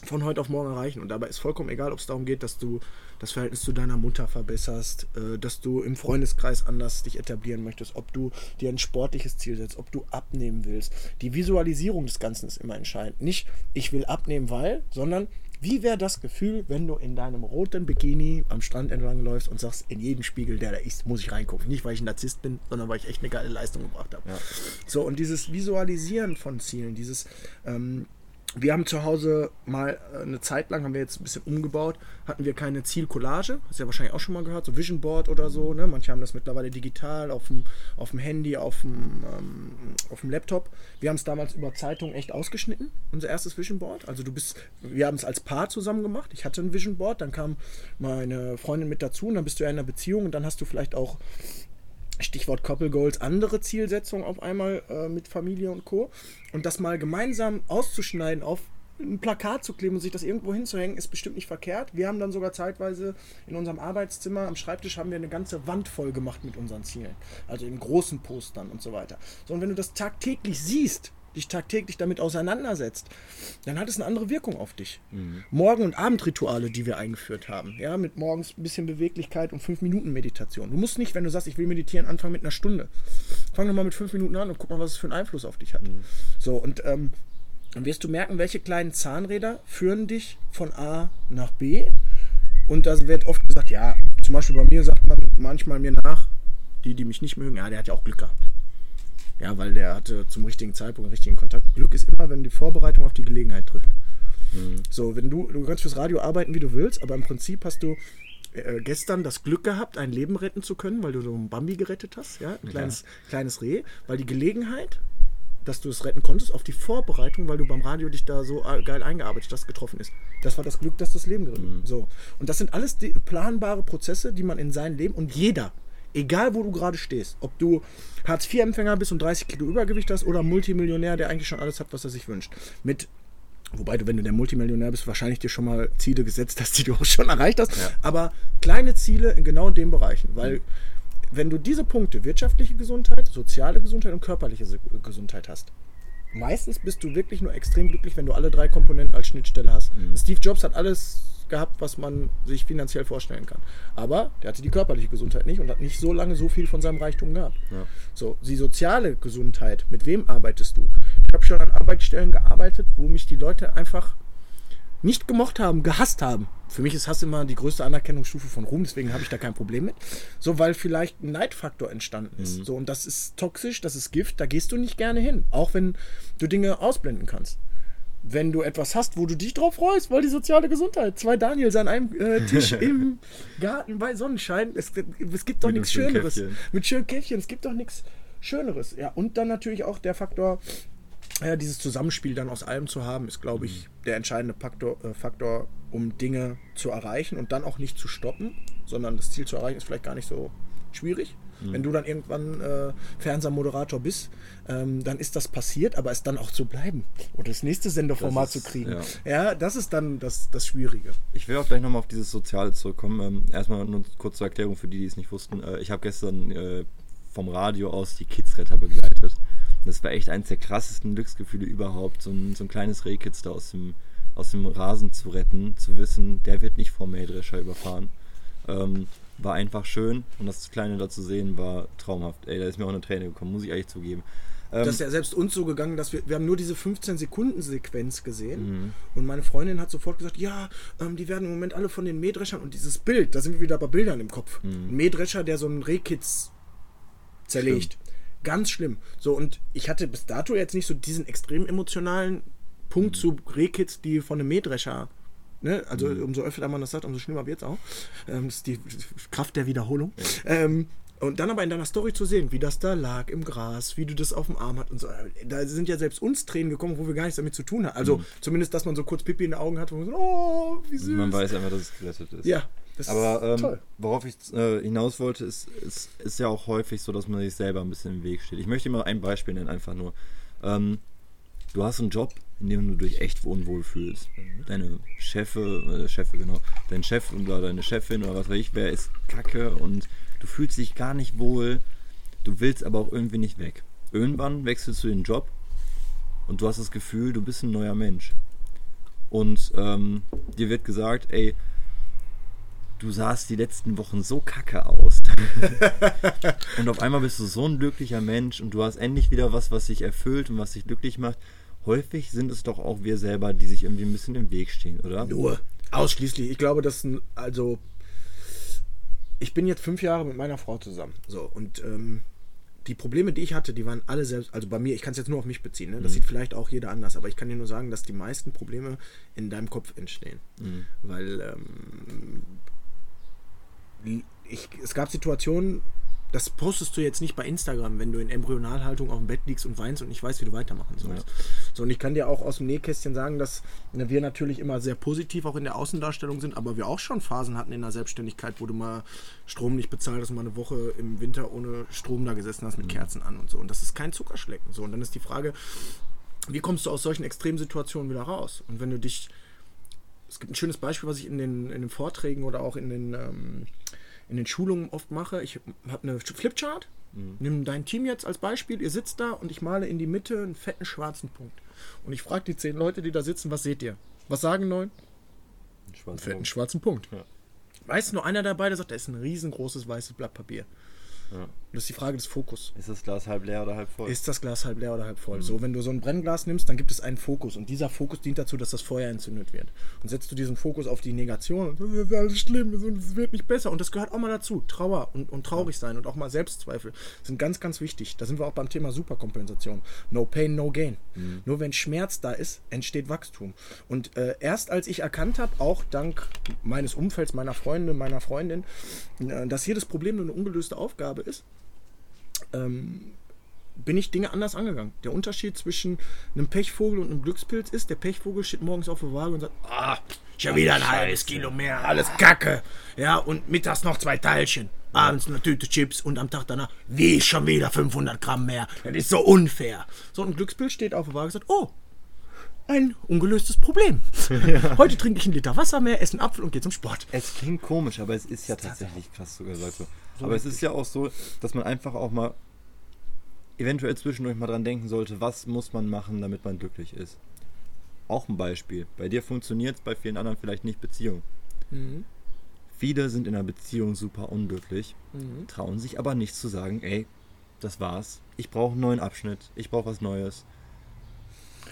von heute auf morgen erreichen. Und dabei ist vollkommen egal, ob es darum geht, dass du das Verhältnis zu deiner Mutter verbesserst, äh, dass du im Freundeskreis anders dich etablieren möchtest, ob du dir ein sportliches Ziel setzt, ob du abnehmen willst. Die Visualisierung des Ganzen ist immer entscheidend. Nicht, ich will abnehmen, weil, sondern wie wäre das Gefühl, wenn du in deinem roten Bikini am Strand entlang läufst und sagst, in jeden Spiegel, der da ist, muss ich reingucken. Nicht, weil ich ein Narzisst bin, sondern weil ich echt eine geile Leistung gebracht habe. Ja. So, und dieses Visualisieren von Zielen, dieses ähm, wir haben zu Hause mal äh, eine Zeit lang, haben wir jetzt ein bisschen umgebaut, hatten wir keine Zielcollage, hast du ja wahrscheinlich auch schon mal gehört, so Vision Board oder so. Ne? Manche haben das mittlerweile digital auf dem, auf dem Handy, auf dem, ähm, auf dem Laptop. Wir haben es damals über Zeitung echt ausgeschnitten, unser erstes Vision Board. Also du bist, wir haben es als Paar zusammen gemacht. Ich hatte ein Vision Board, dann kam meine Freundin mit dazu und dann bist du ja in einer Beziehung und dann hast du vielleicht auch Stichwort Couple Goals, andere Zielsetzungen auf einmal äh, mit Familie und Co. Und das mal gemeinsam auszuschneiden, auf ein Plakat zu kleben und sich das irgendwo hinzuhängen, ist bestimmt nicht verkehrt. Wir haben dann sogar zeitweise in unserem Arbeitszimmer am Schreibtisch haben wir eine ganze Wand voll gemacht mit unseren Zielen. Also in großen Postern und so weiter. So, und wenn du das tagtäglich siehst, dich tagtäglich damit auseinandersetzt, dann hat es eine andere Wirkung auf dich. Mhm. Morgen- und Abendrituale, die wir eingeführt haben, ja, mit morgens ein bisschen Beweglichkeit und fünf Minuten Meditation. Du musst nicht, wenn du sagst, ich will meditieren, anfangen mit einer Stunde. Fang doch mal mit fünf Minuten an und guck mal, was es für einen Einfluss auf dich hat. Mhm. So, und ähm, dann wirst du merken, welche kleinen Zahnräder führen dich von A nach B. Und da wird oft gesagt, ja, zum Beispiel bei mir sagt man manchmal mir nach, die, die mich nicht mögen, ja, der hat ja auch Glück gehabt. Ja, weil der hatte zum richtigen Zeitpunkt einen richtigen Kontakt. Glück ist immer, wenn die Vorbereitung auf die Gelegenheit trifft. So, wenn du, du kannst fürs Radio arbeiten, wie du willst, aber im Prinzip hast du äh, gestern das Glück gehabt, ein Leben retten zu können, weil du so einen Bambi gerettet hast, ja, ein kleines, kleines Reh, weil die Gelegenheit, dass du es retten konntest, auf die Vorbereitung, weil du beim Radio dich da so äh, geil eingearbeitet hast, getroffen ist. Das war das Glück, dass das Leben gerettet So. Und das sind alles die planbare Prozesse, die man in seinem Leben und jeder, egal wo du gerade stehst, ob du Hartz-IV-Empfänger bist und 30 Kilo Übergewicht hast oder Multimillionär, der eigentlich schon alles hat, was er sich wünscht. Mit Wobei du, wenn du der Multimillionär bist, wahrscheinlich dir schon mal Ziele gesetzt hast, die du auch schon erreicht hast. Ja. Aber kleine Ziele in genau den Bereichen. Weil wenn du diese Punkte, wirtschaftliche Gesundheit, soziale Gesundheit und körperliche Gesundheit hast, meistens bist du wirklich nur extrem glücklich, wenn du alle drei Komponenten als Schnittstelle hast. Steve Jobs hat alles gehabt, was man sich finanziell vorstellen kann. Aber der hatte die körperliche Gesundheit nicht und hat nicht so lange so viel von seinem Reichtum gehabt. Ja. So, die soziale Gesundheit, mit wem arbeitest du? Ich habe schon an Arbeitsstellen gearbeitet, wo mich die Leute einfach nicht gemocht haben, gehasst haben. Für mich ist Hass immer die größte Anerkennungsstufe von Ruhm, deswegen habe ich da kein Problem mit. So, weil vielleicht ein Neidfaktor entstanden ist. So, und das ist toxisch, das ist Gift, da gehst du nicht gerne hin. Auch wenn du Dinge ausblenden kannst. Wenn du etwas hast, wo du dich drauf freust, weil die soziale Gesundheit. Zwei Daniels an einem äh, Tisch im Garten bei Sonnenschein. Es, es gibt doch nichts Schöneres. Käffchen. Mit schönen Käffchen. Es gibt doch nichts Schöneres. Ja, und dann natürlich auch der Faktor, ja, dieses Zusammenspiel dann aus allem zu haben, ist, glaube ich, der entscheidende Faktor, äh, Faktor, um Dinge zu erreichen und dann auch nicht zu stoppen, sondern das Ziel zu erreichen ist vielleicht gar nicht so schwierig. Wenn du dann irgendwann äh, Fernsehmoderator bist, ähm, dann ist das passiert, aber es dann auch zu bleiben oder das nächste Senderformat Das zu kriegen. ja. Ja. das ist dann das, das Schwierige. Ich will auch gleich nochmal auf dieses Soziale zurückkommen. Ähm, erstmal nur kurz zur Erklärung für die, die es nicht wussten. Äh, ich habe gestern äh, vom Radio aus die Kidsretter begleitet. Das war echt eines der krassesten Glücksgefühle überhaupt, so ein, so ein kleines Rehkitz da aus dem, aus dem Rasen zu retten, zu wissen, der wird nicht vom Mähdrescher überfahren. Ähm, war einfach schön und das Kleine da zu sehen war traumhaft. Ey, da ist mir auch eine Träne gekommen, muss ich ehrlich zugeben. Ähm, Das ist ja selbst uns so gegangen, dass wir, wir haben nur diese 15-Sekunden-Sequenz gesehen Mhm. und meine Freundin hat sofort gesagt, ja, ähm, die werden im Moment alle von den Mähdreschern und dieses Bild, da sind wir wieder bei Bildern im Kopf. Mhm. Ein Mähdrescher, der so einen Rehkitz zerlegt. Ganz schlimm. So, und ich hatte bis dato jetzt nicht so diesen extrem emotionalen Mhm. Punkt zu Rehkitz, die von einem Mähdrescher Ne? Also Mhm. umso öfter man das sagt, umso schlimmer wird es auch. Ähm, das ist die Kraft der Wiederholung. Ähm, und dann aber in deiner Story zu sehen, wie das da lag im Gras, wie du das auf dem Arm hat und so. Da sind ja selbst uns Tränen gekommen, wo wir gar nichts damit zu tun haben. Also zumindest, dass man so kurz Pipi in den Augen hat, wo man so, oh, wie süß. Mhm. man weiß einfach, dass es gerettet ist. ja, das Aber ist ähm, toll. worauf ich äh, hinaus wollte, ist, ist, ist ja auch häufig so, dass man sich selber ein bisschen im Weg steht. Ich möchte mal ein Beispiel nennen, einfach nur. Ähm, du hast einen Job, in dem du dich echt unwohl fühlst. Deine Chefe, äh, Chefe, genau, dein Chef oder deine Chefin oder was weiß ich, wer ist kacke und du fühlst dich gar nicht wohl, du willst aber auch irgendwie nicht weg. Irgendwann wechselst du den Job und du hast das Gefühl, du bist ein neuer Mensch. Und ähm, dir wird gesagt, ey, du sahst die letzten Wochen so kacke aus. und auf einmal bist du so ein glücklicher Mensch und du hast endlich wieder was, was dich erfüllt und was dich glücklich macht. Häufig sind es doch auch wir selber, die sich irgendwie ein bisschen im Weg stehen, oder? Nur. Ausschließlich. Ich glaube, dass also ich bin jetzt fünf Jahre mit meiner Frau zusammen. So, und ähm, die Probleme, die ich hatte, die waren alle selbst, also bei mir, ich kann es jetzt nur auf mich beziehen, ne? das sieht vielleicht auch jeder anders, aber ich kann dir nur sagen, dass die meisten Probleme in deinem Kopf entstehen. Weil ähm, ich, es gab Situationen, das postest du jetzt nicht bei Instagram, wenn du in Embryonalhaltung auf dem Bett liegst und weinst und nicht weißt, wie du weitermachen sollst. So, und ich kann dir auch aus dem Nähkästchen sagen, dass ne, wir natürlich immer sehr positiv auch in der Außendarstellung sind, aber wir auch schon Phasen hatten in der Selbstständigkeit, wo du mal Strom nicht bezahlt hast und mal eine Woche im Winter ohne Strom da gesessen hast mit Kerzen an und so. Und das ist kein Zuckerschlecken. So, und dann ist die Frage, wie kommst du aus solchen Extremsituationen wieder raus? Und wenn du dich es gibt ein schönes Beispiel, was ich in den, in den Vorträgen oder auch in den, ähm, in den Schulungen oft mache. Ich habe eine Flipchart, nimm dein Team jetzt als Beispiel, ihr sitzt da und ich male in die Mitte einen fetten schwarzen Punkt. Und ich frage die zehn Leute, die da sitzen, was seht ihr? Was sagen neun? Ein schwarzer Fetten Punkt. schwarzen Punkt. Ja. Weißt du, nur einer dabei, der sagt, da ist ein riesengroßes weißes Blatt Papier. Ja. Das ist die Frage des Fokus. Ist das Glas halb leer oder halb voll? Ist das Glas halb leer oder halb voll? Mhm. So, wenn du so ein Brennglas nimmst, dann gibt es einen Fokus und dieser Fokus dient dazu, dass das Feuer entzündet wird. Und setzt du diesen Fokus auf die Negation, das ist alles schlimm, es wird nicht besser. Und das gehört auch mal dazu. Trauer und, und traurig sein und auch mal Selbstzweifel sind ganz, ganz wichtig. Da sind wir auch beim Thema Superkompensation. No pain, no gain. Mhm. Nur wenn Schmerz da ist, entsteht Wachstum. Und äh, erst als ich erkannt habe, auch dank meines Umfelds, meiner Freunde, meiner Freundin, äh, dass hier das Problem eine ungelöste Aufgabe ist, ähm, bin ich Dinge anders angegangen. Der Unterschied zwischen einem Pechvogel und einem Glückspilz ist, der Pechvogel steht morgens auf der Waage und sagt, ah, schon wieder ein halbes Kilo mehr, alles Kacke. Ja, und mittags noch zwei Teilchen. Abends eine Tüte Chips und am Tag danach, wie schon wieder 500 Gramm mehr. Das ist so unfair. So, ein Glückspilz steht auf der Waage und sagt, oh, ein ungelöstes Problem. Ja. Heute trinke ich einen Liter Wasser mehr, esse einen Apfel und gehe zum Sport. Es klingt komisch, aber es ist ja tatsächlich krass sogar, Leute. So aber es ist ja auch so, dass man einfach auch mal eventuell zwischendurch mal dran denken sollte, was muss man machen, damit man glücklich ist. Auch ein Beispiel. Bei dir funktioniert es, bei vielen anderen vielleicht nicht Beziehung. Mhm. Viele sind in einer Beziehung super unglücklich, mhm. trauen sich aber nicht zu sagen, ey, das war's. Ich brauche einen neuen Abschnitt, ich brauche was Neues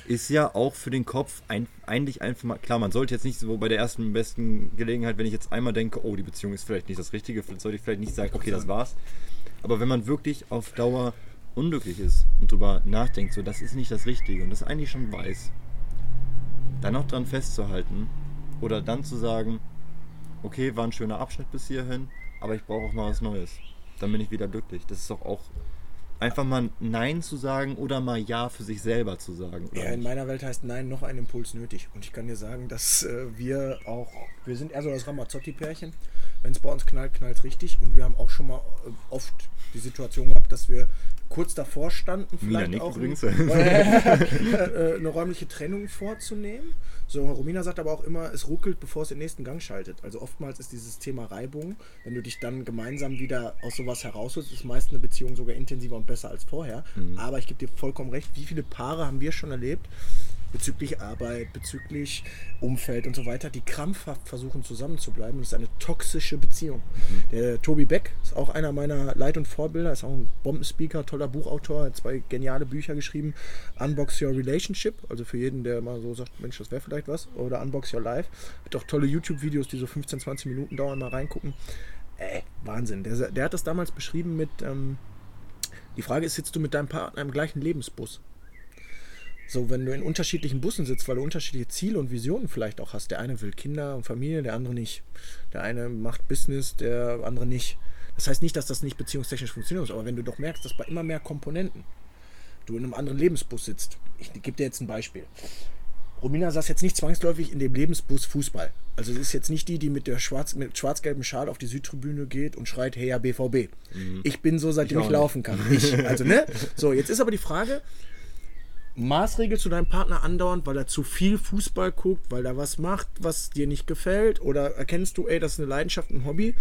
ist ja auch für den Kopf ein, eigentlich einfach mal, klar, man sollte jetzt nicht so bei der ersten besten Gelegenheit, wenn ich jetzt einmal denke, oh, die Beziehung ist vielleicht nicht das Richtige, sollte ich vielleicht nicht sagen, okay, das war's. Aber wenn man wirklich auf Dauer unglücklich ist und drüber nachdenkt, so, das ist nicht das Richtige und das eigentlich schon weiß, dann noch dran festzuhalten oder dann zu sagen, okay, war ein schöner Abschnitt bis hierhin, aber ich brauche auch mal was Neues. Dann bin ich wieder glücklich. Das ist doch auch einfach mal Nein zu sagen oder mal Ja für sich selber zu sagen. Ja, in meiner Welt heißt Nein noch ein Impuls nötig. Und ich kann dir sagen, dass äh, wir auch, wir sind eher so das Ramazzotti-Pärchen. Wenn es bei uns knallt, knallt es richtig. Und wir haben auch schon mal äh, oft die Situation gehabt, dass wir kurz davor standen, vielleicht auch übrigens. Äh, eine räumliche Trennung vorzunehmen. So, Romina sagt aber auch immer, es ruckelt, bevor es den nächsten Gang schaltet. Also oftmals ist dieses Thema Reibung, wenn du dich dann gemeinsam wieder aus sowas herausholst, ist meist eine Beziehung sogar intensiver und besser als vorher. Mhm. Aber ich gebe dir vollkommen recht, wie viele Paare haben wir schon erlebt, bezüglich Arbeit, bezüglich Umfeld und so weiter, die krampfhaft versuchen zusammenzubleiben. Das ist eine toxische Beziehung. Mhm. Der Tobi Beck ist auch einer meiner Leit- und Vorbilder, ist auch ein Bombenspeaker, toller Buchautor, hat zwei geniale Bücher geschrieben. Unbox Your Relationship, also für jeden, der mal so sagt, Mensch, das wäre vielleicht was. Oder Unbox Your Life. Hat auch tolle YouTube-Videos, die so 15, 20 Minuten dauern, mal reingucken. Ey, Wahnsinn. Der, der hat das damals beschrieben mit, ähm, die Frage ist, sitzt du mit deinem Partner im gleichen Lebensbus? So, wenn du in unterschiedlichen Bussen sitzt, weil du unterschiedliche Ziele und Visionen vielleicht auch hast. Der eine will Kinder und Familie, der andere nicht. Der eine macht Business, der andere nicht. Das heißt nicht, dass das nicht beziehungstechnisch funktioniert, aber wenn du doch merkst, dass bei immer mehr Komponenten du in einem anderen Lebensbus sitzt. Ich gebe dir jetzt ein Beispiel. Romina saß jetzt nicht zwangsläufig in dem Lebensbus Fußball. Also es ist jetzt nicht die, die mit der schwarz, mit schwarz-gelben Schal auf die Südtribüne geht und schreit, hey ja, BVB. Mhm. Ich bin so, seitdem ich, ich laufen kann. Ich, also, ne? So, jetzt ist aber die Frage, maßregelst du deinen Partner andauernd, weil er zu viel Fußball guckt, weil er was macht, was dir nicht gefällt? Oder erkennst du, ey, das ist eine Leidenschaft, ein Hobby?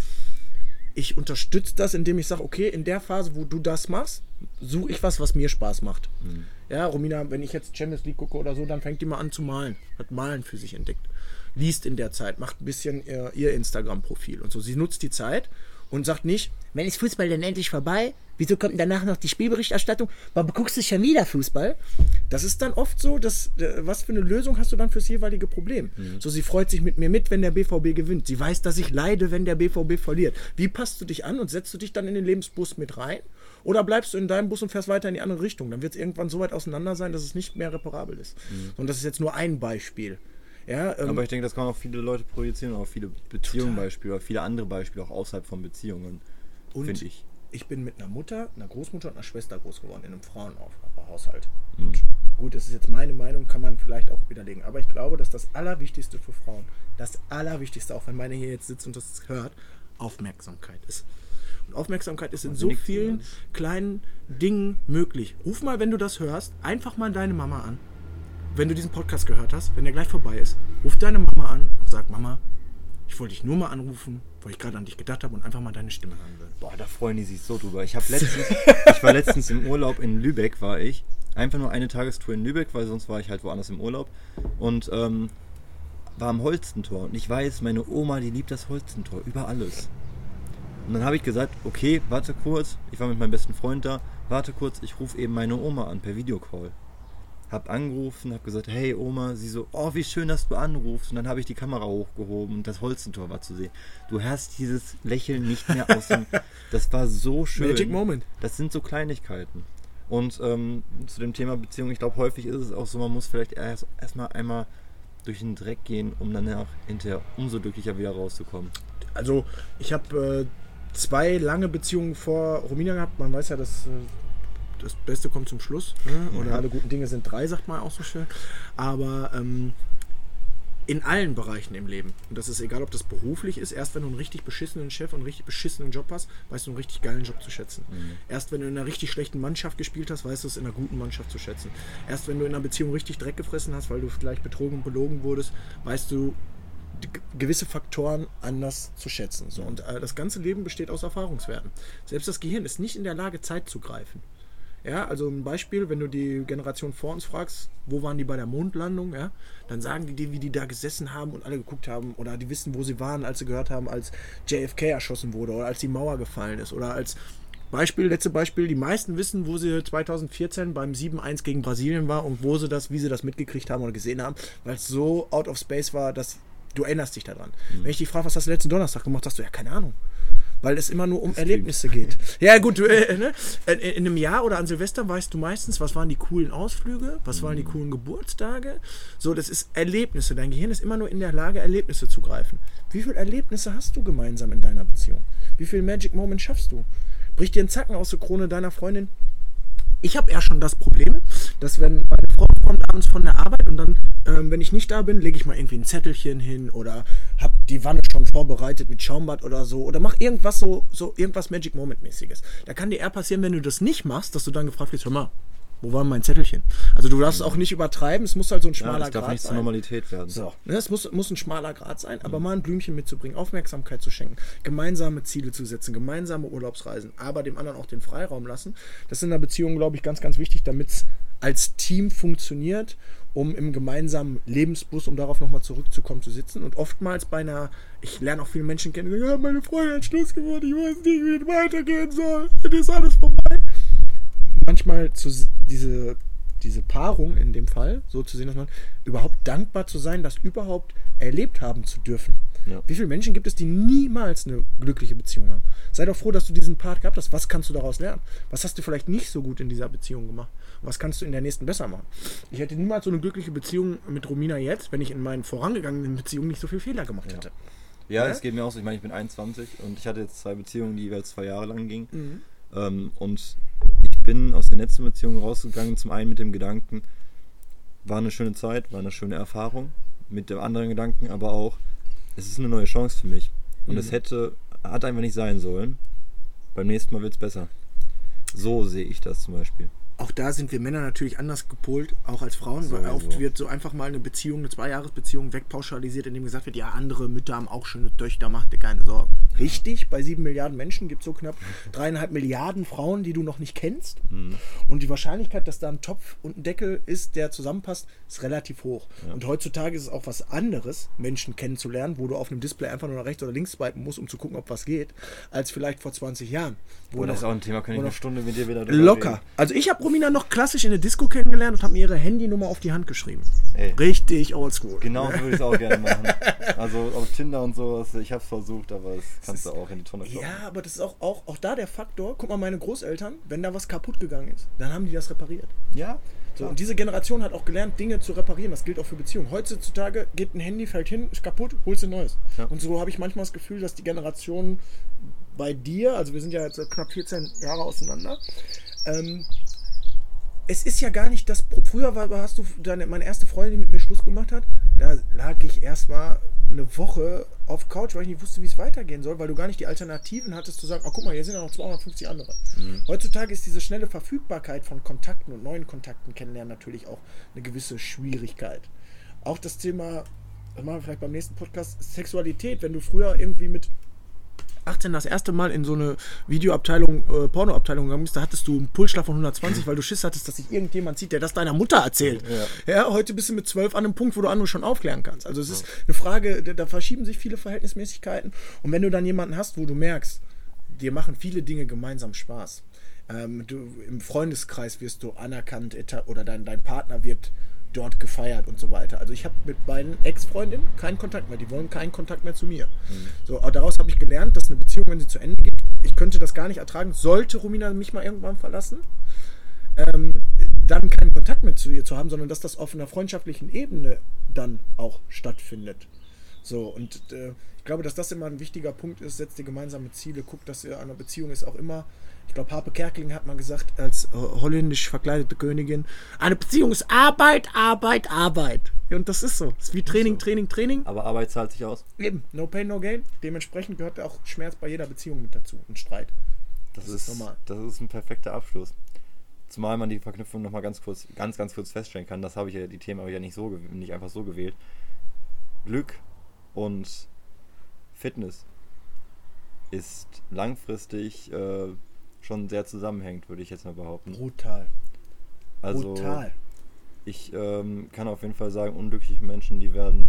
Ich unterstütze das, indem ich sage, okay, in der Phase, wo du das machst, suche ich was, was mir Spaß macht. Mhm. Ja, Romina, wenn ich jetzt Champions League gucke oder so, dann fängt die mal an zu malen. Hat Malen für sich entdeckt. Liest in der Zeit, macht ein bisschen ihr, ihr Instagram-Profil und so. Sie nutzt die Zeit und sagt nicht, wenn ist Fußball denn endlich vorbei? Wieso kommt danach noch die Spielberichterstattung? Warum guckst du schon wieder Fußball? Das ist dann oft so, dass, äh, was für eine Lösung hast du dann fürs jeweilige Problem? Mhm. So, sie freut sich mit mir mit, wenn der BVB gewinnt. Sie weiß, dass ich leide, wenn der BVB verliert. Wie passt du dich an und setzt du dich dann in den Lebensbus mit rein? Oder bleibst du in deinem Bus und fährst weiter in die andere Richtung? Dann wird es irgendwann so weit auseinander sein, dass es nicht mehr reparabel ist. Mhm. Und das ist jetzt nur ein Beispiel. Ja, ähm, Aber ich denke, das kann auch viele Leute projizieren, auch viele Beziehungen Beispiele, oder viele andere Beispiele auch außerhalb von Beziehungen, finde ich. Ich bin mit einer Mutter, einer Großmutter und einer Schwester groß geworden in einem Frauenhaushalt. Mhm. Und gut, das ist jetzt meine Meinung, kann man vielleicht auch widerlegen. Aber ich glaube, dass das Allerwichtigste für Frauen, das Allerwichtigste, auch wenn meine hier jetzt sitzt und das hört, Aufmerksamkeit ist. Und Aufmerksamkeit ist in so vielen kleinen Dingen möglich. Ruf mal, wenn du das hörst, einfach mal deine Mama an wenn du diesen Podcast gehört hast, wenn der gleich vorbei ist, ruf deine Mama an und sag, Mama, ich wollte dich nur mal anrufen, weil ich gerade an dich gedacht habe und einfach mal deine Stimme hören will. Boah, da freuen die sich so drüber. Ich letztens, ich war letztens im Urlaub in Lübeck, war ich. Einfach nur eine Tagestour in Lübeck, weil sonst war ich halt woanders im Urlaub. Und ähm, war am Holstentor. Und ich weiß, meine Oma, die liebt das Holstentor über alles. Und dann habe ich gesagt, okay, warte kurz, ich war mit meinem besten Freund da, warte kurz, ich rufe eben meine Oma an per Videocall. Hab angerufen, hab gesagt, hey Oma, sie so, oh, wie schön, dass du anrufst. Und dann habe ich die Kamera hochgehoben und das Holzentor war zu sehen. Du hast dieses Lächeln nicht mehr aus dem. Das war so schön. Magic Moment. Das sind so Kleinigkeiten. Und ähm, zu dem Thema Beziehung, ich glaube, häufig ist es auch so, man muss vielleicht erst erstmal einmal durch den Dreck gehen, um dann auch hinterher umso glücklicher wieder rauszukommen. Also, ich habe äh, zwei lange Beziehungen vor Romina gehabt. Man weiß ja, dass äh, das Beste kommt zum Schluss. Ne? Oder Ja. alle guten Dinge sind drei, sagt man auch so schön. Aber ähm, in allen Bereichen im Leben. Und das ist egal, ob das beruflich ist. Erst wenn du einen richtig beschissenen Chef und einen richtig beschissenen Job hast, weißt du einen richtig geilen Job zu schätzen. Erst wenn du in einer richtig schlechten Mannschaft gespielt hast, weißt du es in einer guten Mannschaft zu schätzen. Erst wenn du in einer Beziehung richtig Dreck gefressen hast, weil du vielleicht betrogen und belogen wurdest, weißt du gewisse Faktoren anders zu schätzen. So, und äh, das ganze Leben besteht aus Erfahrungswerten. Selbst das Gehirn ist nicht in der Lage, Zeit zu greifen. Ja, also ein Beispiel, wenn du die Generation vor uns fragst, wo waren die bei der Mondlandung, ja, dann sagen die dir, wie die da gesessen haben und alle geguckt haben oder die wissen, wo sie waren, als sie gehört haben, als JFK erschossen wurde oder als die Mauer gefallen ist oder als Beispiel, letzte Beispiel, die meisten wissen, wo sie 2014 beim 7-1 gegen Brasilien war und wo sie das, wie sie das mitgekriegt haben oder gesehen haben, weil es so out of space war, dass du erinnerst dich daran. Wenn ich dich frage, was hast du letzten Donnerstag gemacht, sagst du, ja, keine Ahnung weil es immer nur um Erlebnisse geht. Ja, gut, du, äh, ne? in, in einem Jahr oder an Silvester weißt du meistens, was waren die coolen Ausflüge, was waren die coolen Geburtstage. So, das ist Erlebnisse. Dein Gehirn ist immer nur in der Lage, Erlebnisse zu greifen. Wie viele Erlebnisse hast du gemeinsam in deiner Beziehung? Wie viel Magic Moment schaffst du? Bricht dir ein Zacken aus der Krone deiner Freundin? Ich habe eher schon das Problem, dass wenn meine Frau kommt abends von der Arbeit und dann, ähm, wenn ich nicht da bin, lege ich mal irgendwie ein Zettelchen hin oder habe die Wanne schon vorbereitet mit Schaumbad oder so oder mach irgendwas so, so irgendwas Magic Moment mäßiges. Da kann dir eher passieren, wenn du das nicht machst, dass du dann gefragt wirst, hör mal, wo war mein Zettelchen? Also du darfst auch nicht übertreiben, es muss halt so ein Ja, schmaler das darf Grad nicht zur. Normalität werden. So, ne, es muss, muss ein schmaler Grad sein, aber mal ein Blümchen mitzubringen, Aufmerksamkeit zu schenken, gemeinsame Ziele zu setzen, gemeinsame Urlaubsreisen, aber dem anderen auch den Freiraum lassen. Das ist in einer Beziehung, glaube ich, ganz, ganz wichtig, damit es als Team funktioniert, um im gemeinsamen Lebensbus, um darauf nochmal zurückzukommen, zu sitzen. Und oftmals bei einer, ich lerne auch viele Menschen kennen, die sagen, ja, meine Freundin hat Schluss geworden, ich weiß nicht, wie es weitergehen soll, es ist alles vorbei manchmal zu diese, diese Paarung in dem Fall, so zu sehen, dass man überhaupt dankbar zu sein, das überhaupt erlebt haben zu dürfen. Ja. Wie viele Menschen gibt es, die niemals eine glückliche Beziehung haben? Sei doch froh, dass du diesen Part gehabt hast. Was kannst du daraus lernen? Was hast du vielleicht nicht so gut in dieser Beziehung gemacht? Was kannst du in der nächsten besser machen? Ich hätte niemals so eine glückliche Beziehung mit Romina jetzt, wenn ich in meinen vorangegangenen Beziehungen nicht so viele Fehler gemacht hätte. Ja, Ja? es geht mir auch so. Ich meine, ich bin 21 und ich hatte jetzt zwei Beziehungen, die jeweils zwei Jahre lang gingen. Mhm. Ähm, und ich bin aus der letzten Beziehung rausgegangen, zum einen mit dem Gedanken, war eine schöne Zeit, war eine schöne Erfahrung. Mit dem anderen Gedanken aber auch, es ist eine neue Chance für mich. Und es hätte, hat einfach nicht sein sollen. Beim nächsten Mal wird es besser. So sehe ich das zum Beispiel. Auch da sind wir Männer natürlich anders gepolt, auch als Frauen, Sowieso. oft wird so einfach mal eine Beziehung, eine Zweijahresbeziehung wegpauschalisiert, indem gesagt wird, ja, andere Mütter haben auch schöne Töchter, mach dir keine Sorgen. Richtig, bei sieben Milliarden Menschen gibt es so knapp dreieinhalb Milliarden Frauen, die du noch nicht kennst. Und die Wahrscheinlichkeit, dass da ein Topf und ein Deckel ist, der zusammenpasst, ist relativ hoch. Und heutzutage ist es auch was anderes, Menschen kennenzulernen, wo du auf einem Display einfach nur nach rechts oder links swipen musst, um zu gucken, ob was geht, als vielleicht vor 20 Jahren. Wo Oh, das ist noch- auch ein Thema, kann ich wo eine noch- Stunde mit dir wieder drüber Locker. reden. Also ich habe Romina noch klassisch in der Disco kennengelernt und habe mir ihre Handynummer auf die Hand geschrieben. Ey. Richtig oldschool. Genau so würde ich es auch gerne machen. Also auf Tinder und sowas, ich habe es versucht, aber das kannst du auch in die Tonne kloppen. Ja, aber das ist auch, auch, auch da der Faktor. Guck mal, meine Großeltern, wenn da was kaputt gegangen ist, dann haben die das repariert. Ja, So, und diese Generation hat auch gelernt, Dinge zu reparieren. Das gilt auch für Beziehungen. Heutzutage geht ein Handy, fällt hin, ist kaputt, holst ein neues. Ja. Und so habe ich manchmal das Gefühl, dass die Generation bei dir, also wir sind ja jetzt knapp 14 Jahre auseinander, ähm, es ist ja gar nicht das. Früher war, hast du deine, meine erste Freundin, die mit mir Schluss gemacht hat, da lag ich erstmal eine Woche auf Couch, weil ich nicht wusste, wie es weitergehen soll, weil du gar nicht die Alternativen hattest zu sagen, oh guck mal, hier sind ja noch 250 andere. Heutzutage ist diese schnelle Verfügbarkeit von Kontakten und neuen Kontakten kennenlernen natürlich auch eine gewisse Schwierigkeit. Auch das Thema, das machen wir vielleicht beim nächsten Podcast, Sexualität, wenn du früher irgendwie mit 18 das erste Mal in so eine Videoabteilung, äh, Pornoabteilung gegangen bist, da hattest du einen Pulsschlag von 120, weil du Schiss hattest, dass sich irgendjemand sieht, der das deiner Mutter erzählt. Ja. heute bist du mit 12 an einem Punkt, wo du andere schon aufklären kannst. Also es ist eine Frage, da, da verschieben sich viele Verhältnismäßigkeiten. Und wenn du dann jemanden hast, wo du merkst, dir machen viele Dinge gemeinsam Spaß. Ähm, du, Im Freundeskreis wirst du anerkannt oder dein, dein Partner wird dort gefeiert und so weiter. Also ich habe mit meinen Ex-Freundinnen keinen Kontakt mehr. Die wollen keinen Kontakt mehr zu mir. Mhm. So, daraus habe ich gelernt, dass eine Beziehung, wenn sie zu Ende geht, ich könnte das gar nicht ertragen. Sollte Romina mich mal irgendwann verlassen, ähm, dann keinen Kontakt mehr zu ihr zu haben, sondern dass das auf einer freundschaftlichen Ebene dann auch stattfindet. So, und äh, ich glaube, dass das immer ein wichtiger Punkt ist. Setzt dir gemeinsame Ziele, guckt, dass ihr einer Beziehung ist auch immer ich glaube, Harpe Kerkeling hat mal gesagt, als äh, holländisch verkleidete Königin, eine Beziehung ist Arbeit, Arbeit, Arbeit. Und das ist so. Das ist wie Training, so. Training, Training. Aber Arbeit zahlt sich aus. Eben, no pain, no gain. Dementsprechend gehört auch Schmerz bei jeder Beziehung mit dazu und Streit. Das, das ist, ist normal. Das ist ein perfekter Abschluss. Zumal man die Verknüpfung nochmal ganz kurz, ganz, ganz kurz feststellen kann. Das habe ich ja, die Themen habe ich ja nicht so nicht einfach so gewählt. Glück und Fitness ist langfristig äh, schon sehr zusammenhängt, würde ich jetzt mal behaupten. Brutal. Also, Brutal. Ich ähm, kann auf jeden Fall sagen, unglückliche Menschen, die werden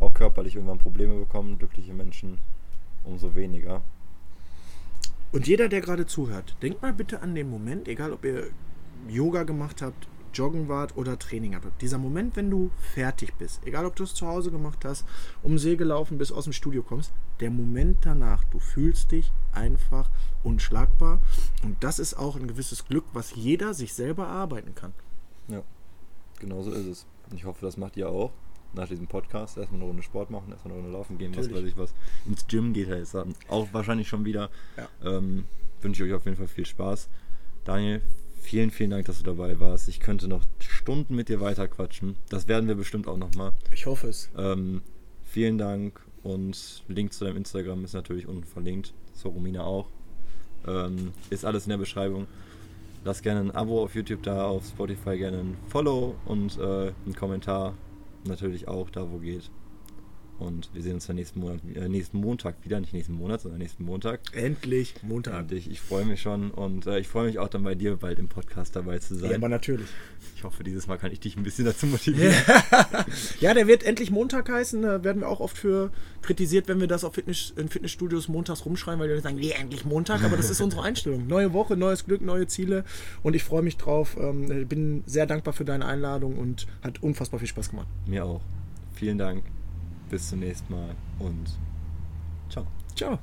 auch körperlich irgendwann Probleme bekommen, glückliche Menschen umso weniger. Und jeder, der gerade zuhört, denkt mal bitte an den Moment, egal ob ihr Yoga gemacht habt, Joggen wart oder Training habt. Dieser Moment, wenn du fertig bist, egal ob du es zu Hause gemacht hast, um See gelaufen bist, aus dem Studio kommst, der Moment danach, du fühlst dich einfach unschlagbar. Und das ist auch ein gewisses Glück, was jeder sich selber erarbeiten kann. Ja, genau so ist es. Und ich hoffe, das macht ihr auch. Nach diesem Podcast erstmal eine Runde Sport machen, erstmal eine Runde laufen gehen, Natürlich. was weiß ich was. Ins Gym geht er jetzt auch wahrscheinlich schon wieder. Ja. Ähm, wünsche ich euch auf jeden Fall viel Spaß. Daniel, vielen, vielen Dank, dass du dabei warst. Ich könnte noch Stunden mit dir weiterquatschen. Das werden wir bestimmt auch nochmal. Ich hoffe es. Ähm, vielen Dank und Link zu deinem Instagram ist natürlich unten verlinkt. Zur Romina auch. Ähm, ist alles in der Beschreibung. Lass gerne ein Abo auf YouTube da, auf Spotify gerne ein Follow und äh, einen Kommentar. Natürlich auch da, wo geht. Und wir sehen uns dann nächsten, Monat, äh, nächsten Montag wieder, nicht nächsten Monat, sondern nächsten Montag. Endlich Montag. Endlich. Ich freue mich schon und äh, ich freue mich auch dann bei dir bald im Podcast dabei zu sein. Ja, aber natürlich. Ich hoffe, dieses Mal kann ich dich ein bisschen dazu motivieren. ja, der wird endlich Montag heißen. Da werden wir auch oft für kritisiert, wenn wir das auf Fitness, in Fitnessstudios montags rumschreien, weil die sagen, nee, endlich Montag. Aber das ist unsere Einstellung. Neue Woche, neues Glück, neue Ziele. Und ich freue mich drauf. Ähm, bin sehr dankbar für deine Einladung und hat unfassbar viel Spaß gemacht. Mir auch. Vielen Dank bis zum nächsten Mal und ciao. Ciao.